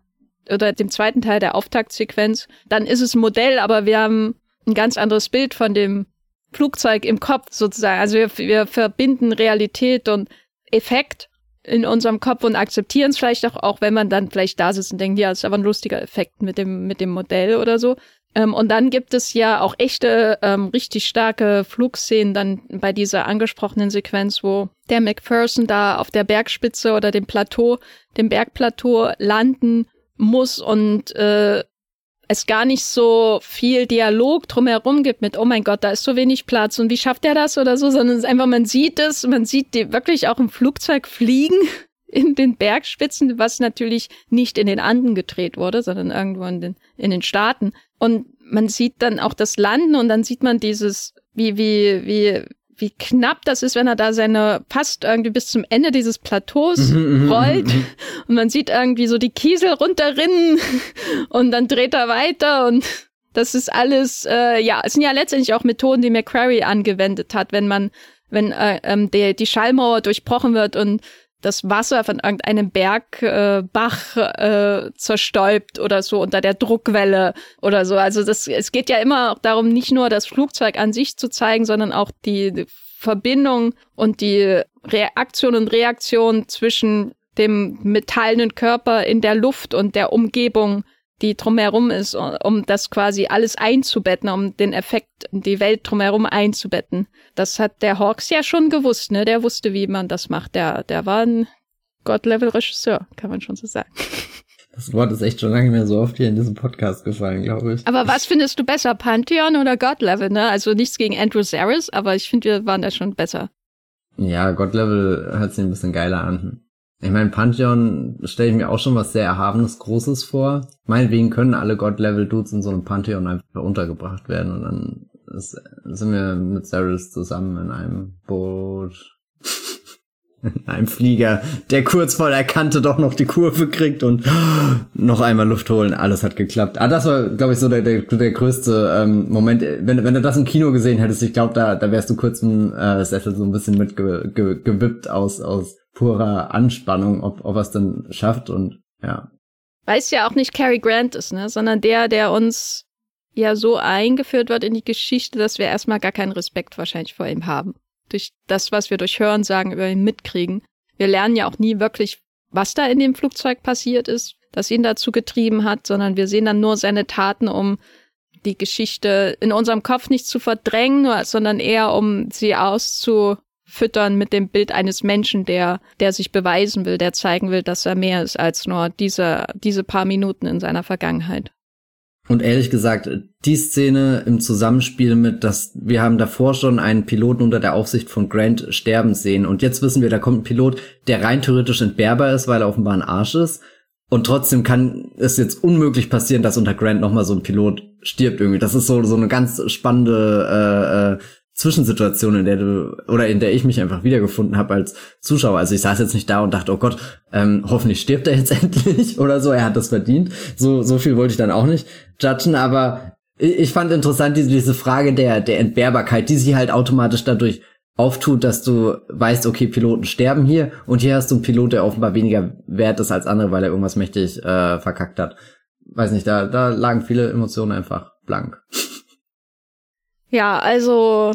oder dem zweiten Teil der Auftaktsequenz, dann ist es ein Modell, aber wir haben ein ganz anderes Bild von dem Flugzeug im Kopf sozusagen. Also wir, wir verbinden Realität und Effekt in unserem Kopf und akzeptieren es vielleicht auch, auch wenn man dann vielleicht da sitzt und denkt, ja, ist aber ein lustiger Effekt mit dem, mit dem Modell oder so. Ähm, und dann gibt es ja auch echte, ähm, richtig starke Flugszenen dann bei dieser angesprochenen Sequenz, wo der McPherson da auf der Bergspitze oder dem Plateau, dem Bergplateau landen muss und äh, es gar nicht so viel Dialog drumherum gibt mit, oh mein Gott, da ist so wenig Platz und wie schafft er das oder so, sondern es ist einfach, man sieht es, man sieht die wirklich auch im Flugzeug fliegen in den Bergspitzen, was natürlich nicht in den Anden gedreht wurde, sondern irgendwo in den, in den Staaten. Und man sieht dann auch das Landen und dann sieht man dieses, wie, wie, wie, wie knapp das ist, wenn er da seine fast irgendwie bis zum Ende dieses Plateaus mhm, mhm, mhm, rollt. und man sieht irgendwie so die Kiesel runterrinnen. Und dann dreht er weiter. Und das ist alles, äh, ja, es sind ja letztendlich auch Methoden, die McQuarrie angewendet hat, wenn man, wenn äh, ähm, die, die Schallmauer durchbrochen wird und das Wasser von irgendeinem Bergbach äh, äh, zerstäubt oder so unter der Druckwelle oder so. Also das, es geht ja immer auch darum, nicht nur das Flugzeug an sich zu zeigen, sondern auch die Verbindung und die Reaktion und Reaktion zwischen dem metallenen Körper in der Luft und der Umgebung die drumherum ist, um das quasi alles einzubetten, um den Effekt, die Welt drumherum einzubetten. Das hat der Hawks ja schon gewusst, ne? Der wusste, wie man das macht. Der, der war ein God-Level-Regisseur, kann man schon so sagen. Das Wort ist echt schon lange mehr so oft hier in diesem Podcast gefallen, glaube ich. Aber was findest du besser, Pantheon oder God-Level, ne? Also nichts gegen Andrew Zaris, aber ich finde, wir waren da schon besser. Ja, God-Level hört sich ein bisschen geiler an. Ich meine, Pantheon stelle ich mir auch schon was sehr Erhabenes, Großes vor. Meinetwegen können alle God-Level-Dudes in so einem Pantheon einfach untergebracht werden und dann ist, sind wir mit Cyrus zusammen in einem Boot. in einem Flieger, der kurz vor der Kante doch noch die Kurve kriegt und noch einmal Luft holen. Alles hat geklappt. Ah, das war, glaube ich, so der, der, der größte ähm, Moment. Wenn, wenn du das im Kino gesehen hättest, ich glaube, da, da wärst du kurz im äh, Sessel so ein bisschen mitgewippt aus, aus purer Anspannung, ob, ob er es denn schafft und ja. Weil ja auch nicht Cary Grant ist, ne, sondern der, der uns ja so eingeführt wird in die Geschichte, dass wir erstmal gar keinen Respekt wahrscheinlich vor ihm haben. Durch das, was wir durch Hören sagen über ihn mitkriegen. Wir lernen ja auch nie wirklich, was da in dem Flugzeug passiert ist, das ihn dazu getrieben hat, sondern wir sehen dann nur seine Taten, um die Geschichte in unserem Kopf nicht zu verdrängen, sondern eher um sie auszu füttern mit dem Bild eines Menschen, der, der sich beweisen will, der zeigen will, dass er mehr ist als nur diese, diese paar Minuten in seiner Vergangenheit. Und ehrlich gesagt, die Szene im Zusammenspiel mit, dass wir haben davor schon einen Piloten unter der Aufsicht von Grant sterben sehen und jetzt wissen wir, da kommt ein Pilot, der rein theoretisch entbehrbar ist, weil er offenbar ein Arsch ist. Und trotzdem kann es jetzt unmöglich passieren, dass unter Grant nochmal so ein Pilot stirbt irgendwie. Das ist so, so eine ganz spannende äh, äh, Zwischensituation, in der du oder in der ich mich einfach wiedergefunden habe als Zuschauer. Also ich saß jetzt nicht da und dachte, oh Gott, ähm, hoffentlich stirbt er jetzt endlich oder so. Er hat das verdient. So so viel wollte ich dann auch nicht judgen, aber ich fand interessant diese, diese Frage der der Entbehrbarkeit, die sich halt automatisch dadurch auftut, dass du weißt, okay, Piloten sterben hier und hier hast du einen Pilot, der offenbar weniger wert ist als andere, weil er irgendwas mächtig äh, verkackt hat. Weiß nicht, da da lagen viele Emotionen einfach blank. Ja, also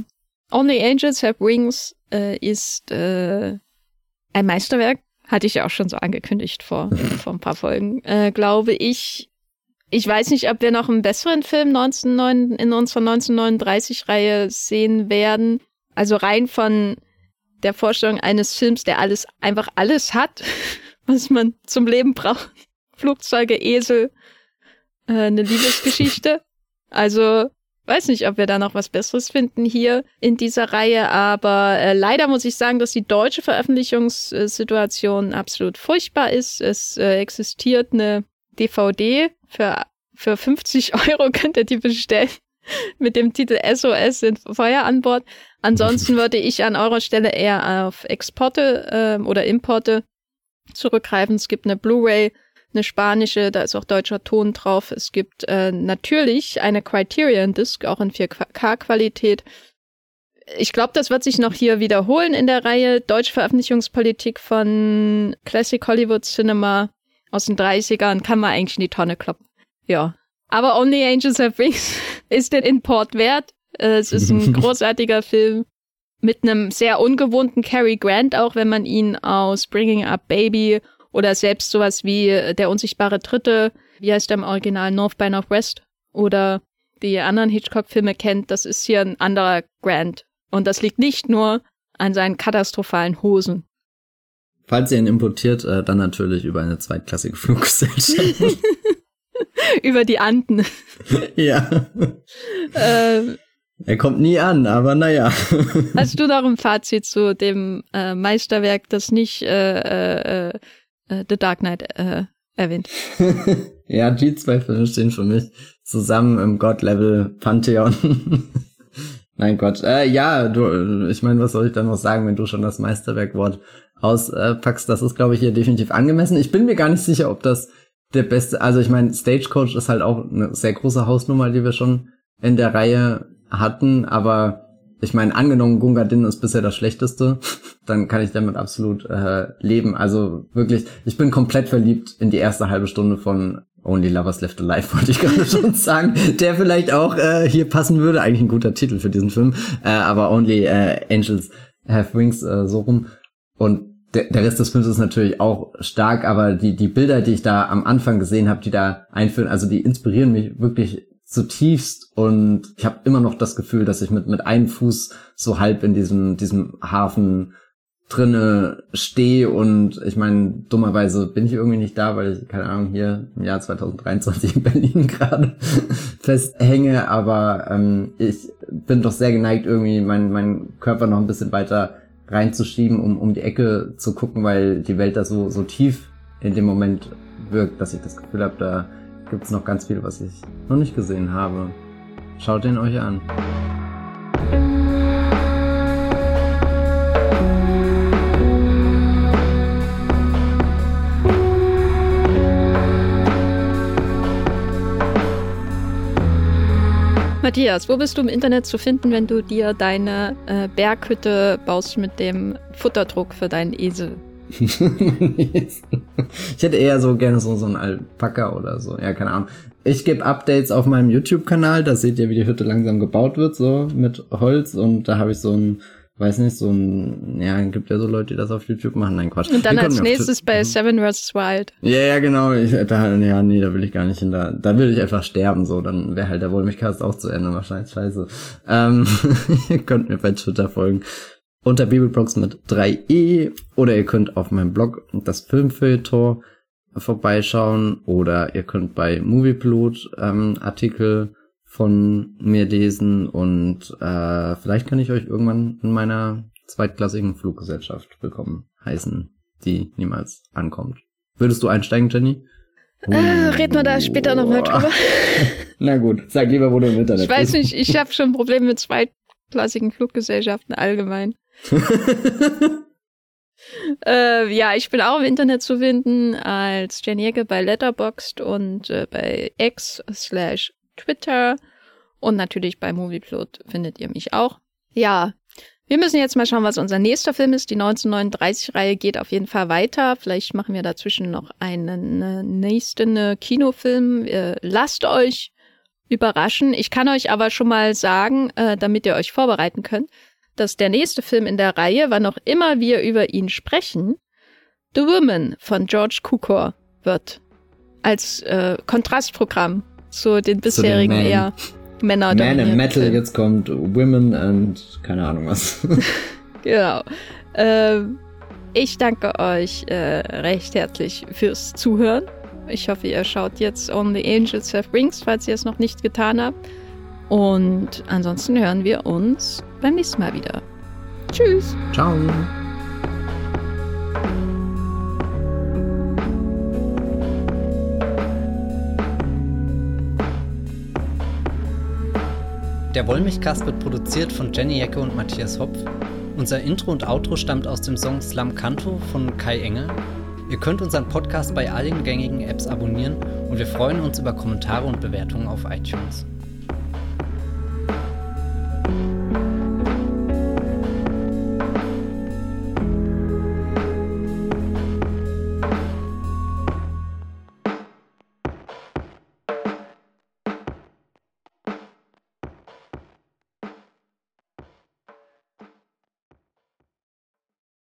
Only Angels Have Wings äh, ist äh, ein Meisterwerk. Hatte ich ja auch schon so angekündigt vor, vor ein paar Folgen. Äh, glaube ich. Ich weiß nicht, ob wir noch einen besseren Film 19, in unserer 1939-Reihe sehen werden. Also rein von der Vorstellung eines Films, der alles, einfach alles hat, was man zum Leben braucht. Flugzeuge, Esel, äh, eine Liebesgeschichte. Also weiß nicht, ob wir da noch was Besseres finden hier in dieser Reihe, aber äh, leider muss ich sagen, dass die deutsche Veröffentlichungssituation absolut furchtbar ist. Es äh, existiert eine DVD für, für 50 Euro könnt ihr die bestellen mit dem Titel SOS sind Feuer an Bord. Ansonsten würde ich an eurer Stelle eher auf Exporte äh, oder Importe zurückgreifen. Es gibt eine Blu-ray eine spanische, da ist auch deutscher Ton drauf. Es gibt äh, natürlich eine Criterion Disc, auch in 4K-Qualität. Ich glaube, das wird sich noch hier wiederholen in der Reihe Deutsche Veröffentlichungspolitik von Classic Hollywood Cinema aus den 30ern kann man eigentlich in die Tonne kloppen. Ja. Aber Only Angels Have Wings ist den Import wert. Äh, es ist ein großartiger Film mit einem sehr ungewohnten Cary Grant, auch wenn man ihn aus Bringing Up Baby oder selbst sowas wie äh, Der unsichtbare Dritte, wie heißt der im Original, North by Northwest oder die anderen Hitchcock-Filme kennt, das ist hier ein anderer Grant. Und das liegt nicht nur an seinen katastrophalen Hosen. Falls ihr ihn importiert, äh, dann natürlich über eine zweitklassige Fluggesellschaft. über die Anden. ja. ähm, er kommt nie an, aber naja. Hast du noch ein Fazit zu dem äh, Meisterwerk, das nicht äh, äh, äh, The Dark Knight äh, erwähnt. ja, die zwei Filme stehen für mich zusammen im God-Level Pantheon. Nein, Gott. Äh, ja, du, ich meine, was soll ich da noch sagen, wenn du schon das Meisterwerkwort auspackst? Das ist, glaube ich, hier definitiv angemessen. Ich bin mir gar nicht sicher, ob das der beste, also ich meine, Stagecoach ist halt auch eine sehr große Hausnummer, die wir schon in der Reihe hatten, aber ich meine, angenommen, Gunga Din ist bisher das Schlechteste, dann kann ich damit absolut äh, leben. Also wirklich, ich bin komplett verliebt in die erste halbe Stunde von Only Lovers Left Alive, wollte ich gerade schon sagen, der vielleicht auch äh, hier passen würde. Eigentlich ein guter Titel für diesen Film, äh, aber Only äh, Angels Have Wings äh, so rum. Und der, der Rest des Films ist natürlich auch stark, aber die, die Bilder, die ich da am Anfang gesehen habe, die da einführen, also die inspirieren mich wirklich zutiefst und ich habe immer noch das Gefühl, dass ich mit mit einem Fuß so halb in diesem diesem Hafen drinne stehe und ich meine, dummerweise bin ich irgendwie nicht da, weil ich, keine Ahnung, hier im Jahr 2023 in Berlin gerade festhänge, aber ähm, ich bin doch sehr geneigt, irgendwie meinen mein Körper noch ein bisschen weiter reinzuschieben, um, um die Ecke zu gucken, weil die Welt da so, so tief in dem Moment wirkt, dass ich das Gefühl habe, da gibt es noch ganz viel, was ich noch nicht gesehen habe. Schaut den euch an. Matthias, wo bist du im Internet zu finden, wenn du dir deine äh, Berghütte baust mit dem Futterdruck für deinen Esel? ich hätte eher so gerne so, so ein Alpaka oder so. Ja, keine Ahnung. Ich gebe Updates auf meinem YouTube-Kanal. Da seht ihr, wie die Hütte langsam gebaut wird, so mit Holz. Und da habe ich so ein, weiß nicht, so ein, ja, gibt ja so Leute, die das auf YouTube machen. Nein, Quatsch. Und dann als nächstes bei Seven vs. Wild. Ja, ja, genau. Ich, da, ja, nee, da will ich gar nicht hin. Da, da will ich einfach sterben, so. Dann wäre halt der Wollmilchcast auch zu Ende wahrscheinlich. Scheiße. Ähm, ihr könnt mir bei Twitter folgen. Unter Bibelbrox mit 3e oder ihr könnt auf meinem Blog das Filmfilter vorbeischauen oder ihr könnt bei Moviepilot ähm, Artikel von mir lesen und äh, vielleicht kann ich euch irgendwann in meiner zweitklassigen Fluggesellschaft willkommen heißen, die niemals ankommt. Würdest du einsteigen, Jenny? Äh, reden wir da später nochmal drüber. Na gut, sag lieber, wo du im Internet Ich weiß nicht, ich habe schon Probleme mit zweitklassigen Fluggesellschaften allgemein. äh, ja, ich bin auch im Internet zu finden als Jenny Jäger bei Letterboxd und äh, bei X slash Twitter und natürlich bei Movieplot findet ihr mich auch. Ja, wir müssen jetzt mal schauen, was unser nächster Film ist. Die 1939-Reihe geht auf jeden Fall weiter. Vielleicht machen wir dazwischen noch einen äh, nächsten äh, Kinofilm. Lasst euch überraschen. Ich kann euch aber schon mal sagen, äh, damit ihr euch vorbereiten könnt, dass der nächste Film in der Reihe, wann auch immer wir über ihn sprechen, The Woman von George Cukor wird. Als äh, Kontrastprogramm zu den bisherigen zu den eher Männer. Man in Metal, Film. jetzt kommt Women und keine Ahnung was. genau. Äh, ich danke euch äh, recht herzlich fürs Zuhören. Ich hoffe, ihr schaut jetzt Only Angels Have Wings, falls ihr es noch nicht getan habt. Und ansonsten hören wir uns beim nächsten Mal wieder. Tschüss. Ciao. Der Wollmilchcast wird produziert von Jenny Jecke und Matthias Hopf. Unser Intro und Outro stammt aus dem Song Slam Canto von Kai Engel. Ihr könnt unseren Podcast bei allen gängigen Apps abonnieren und wir freuen uns über Kommentare und Bewertungen auf iTunes.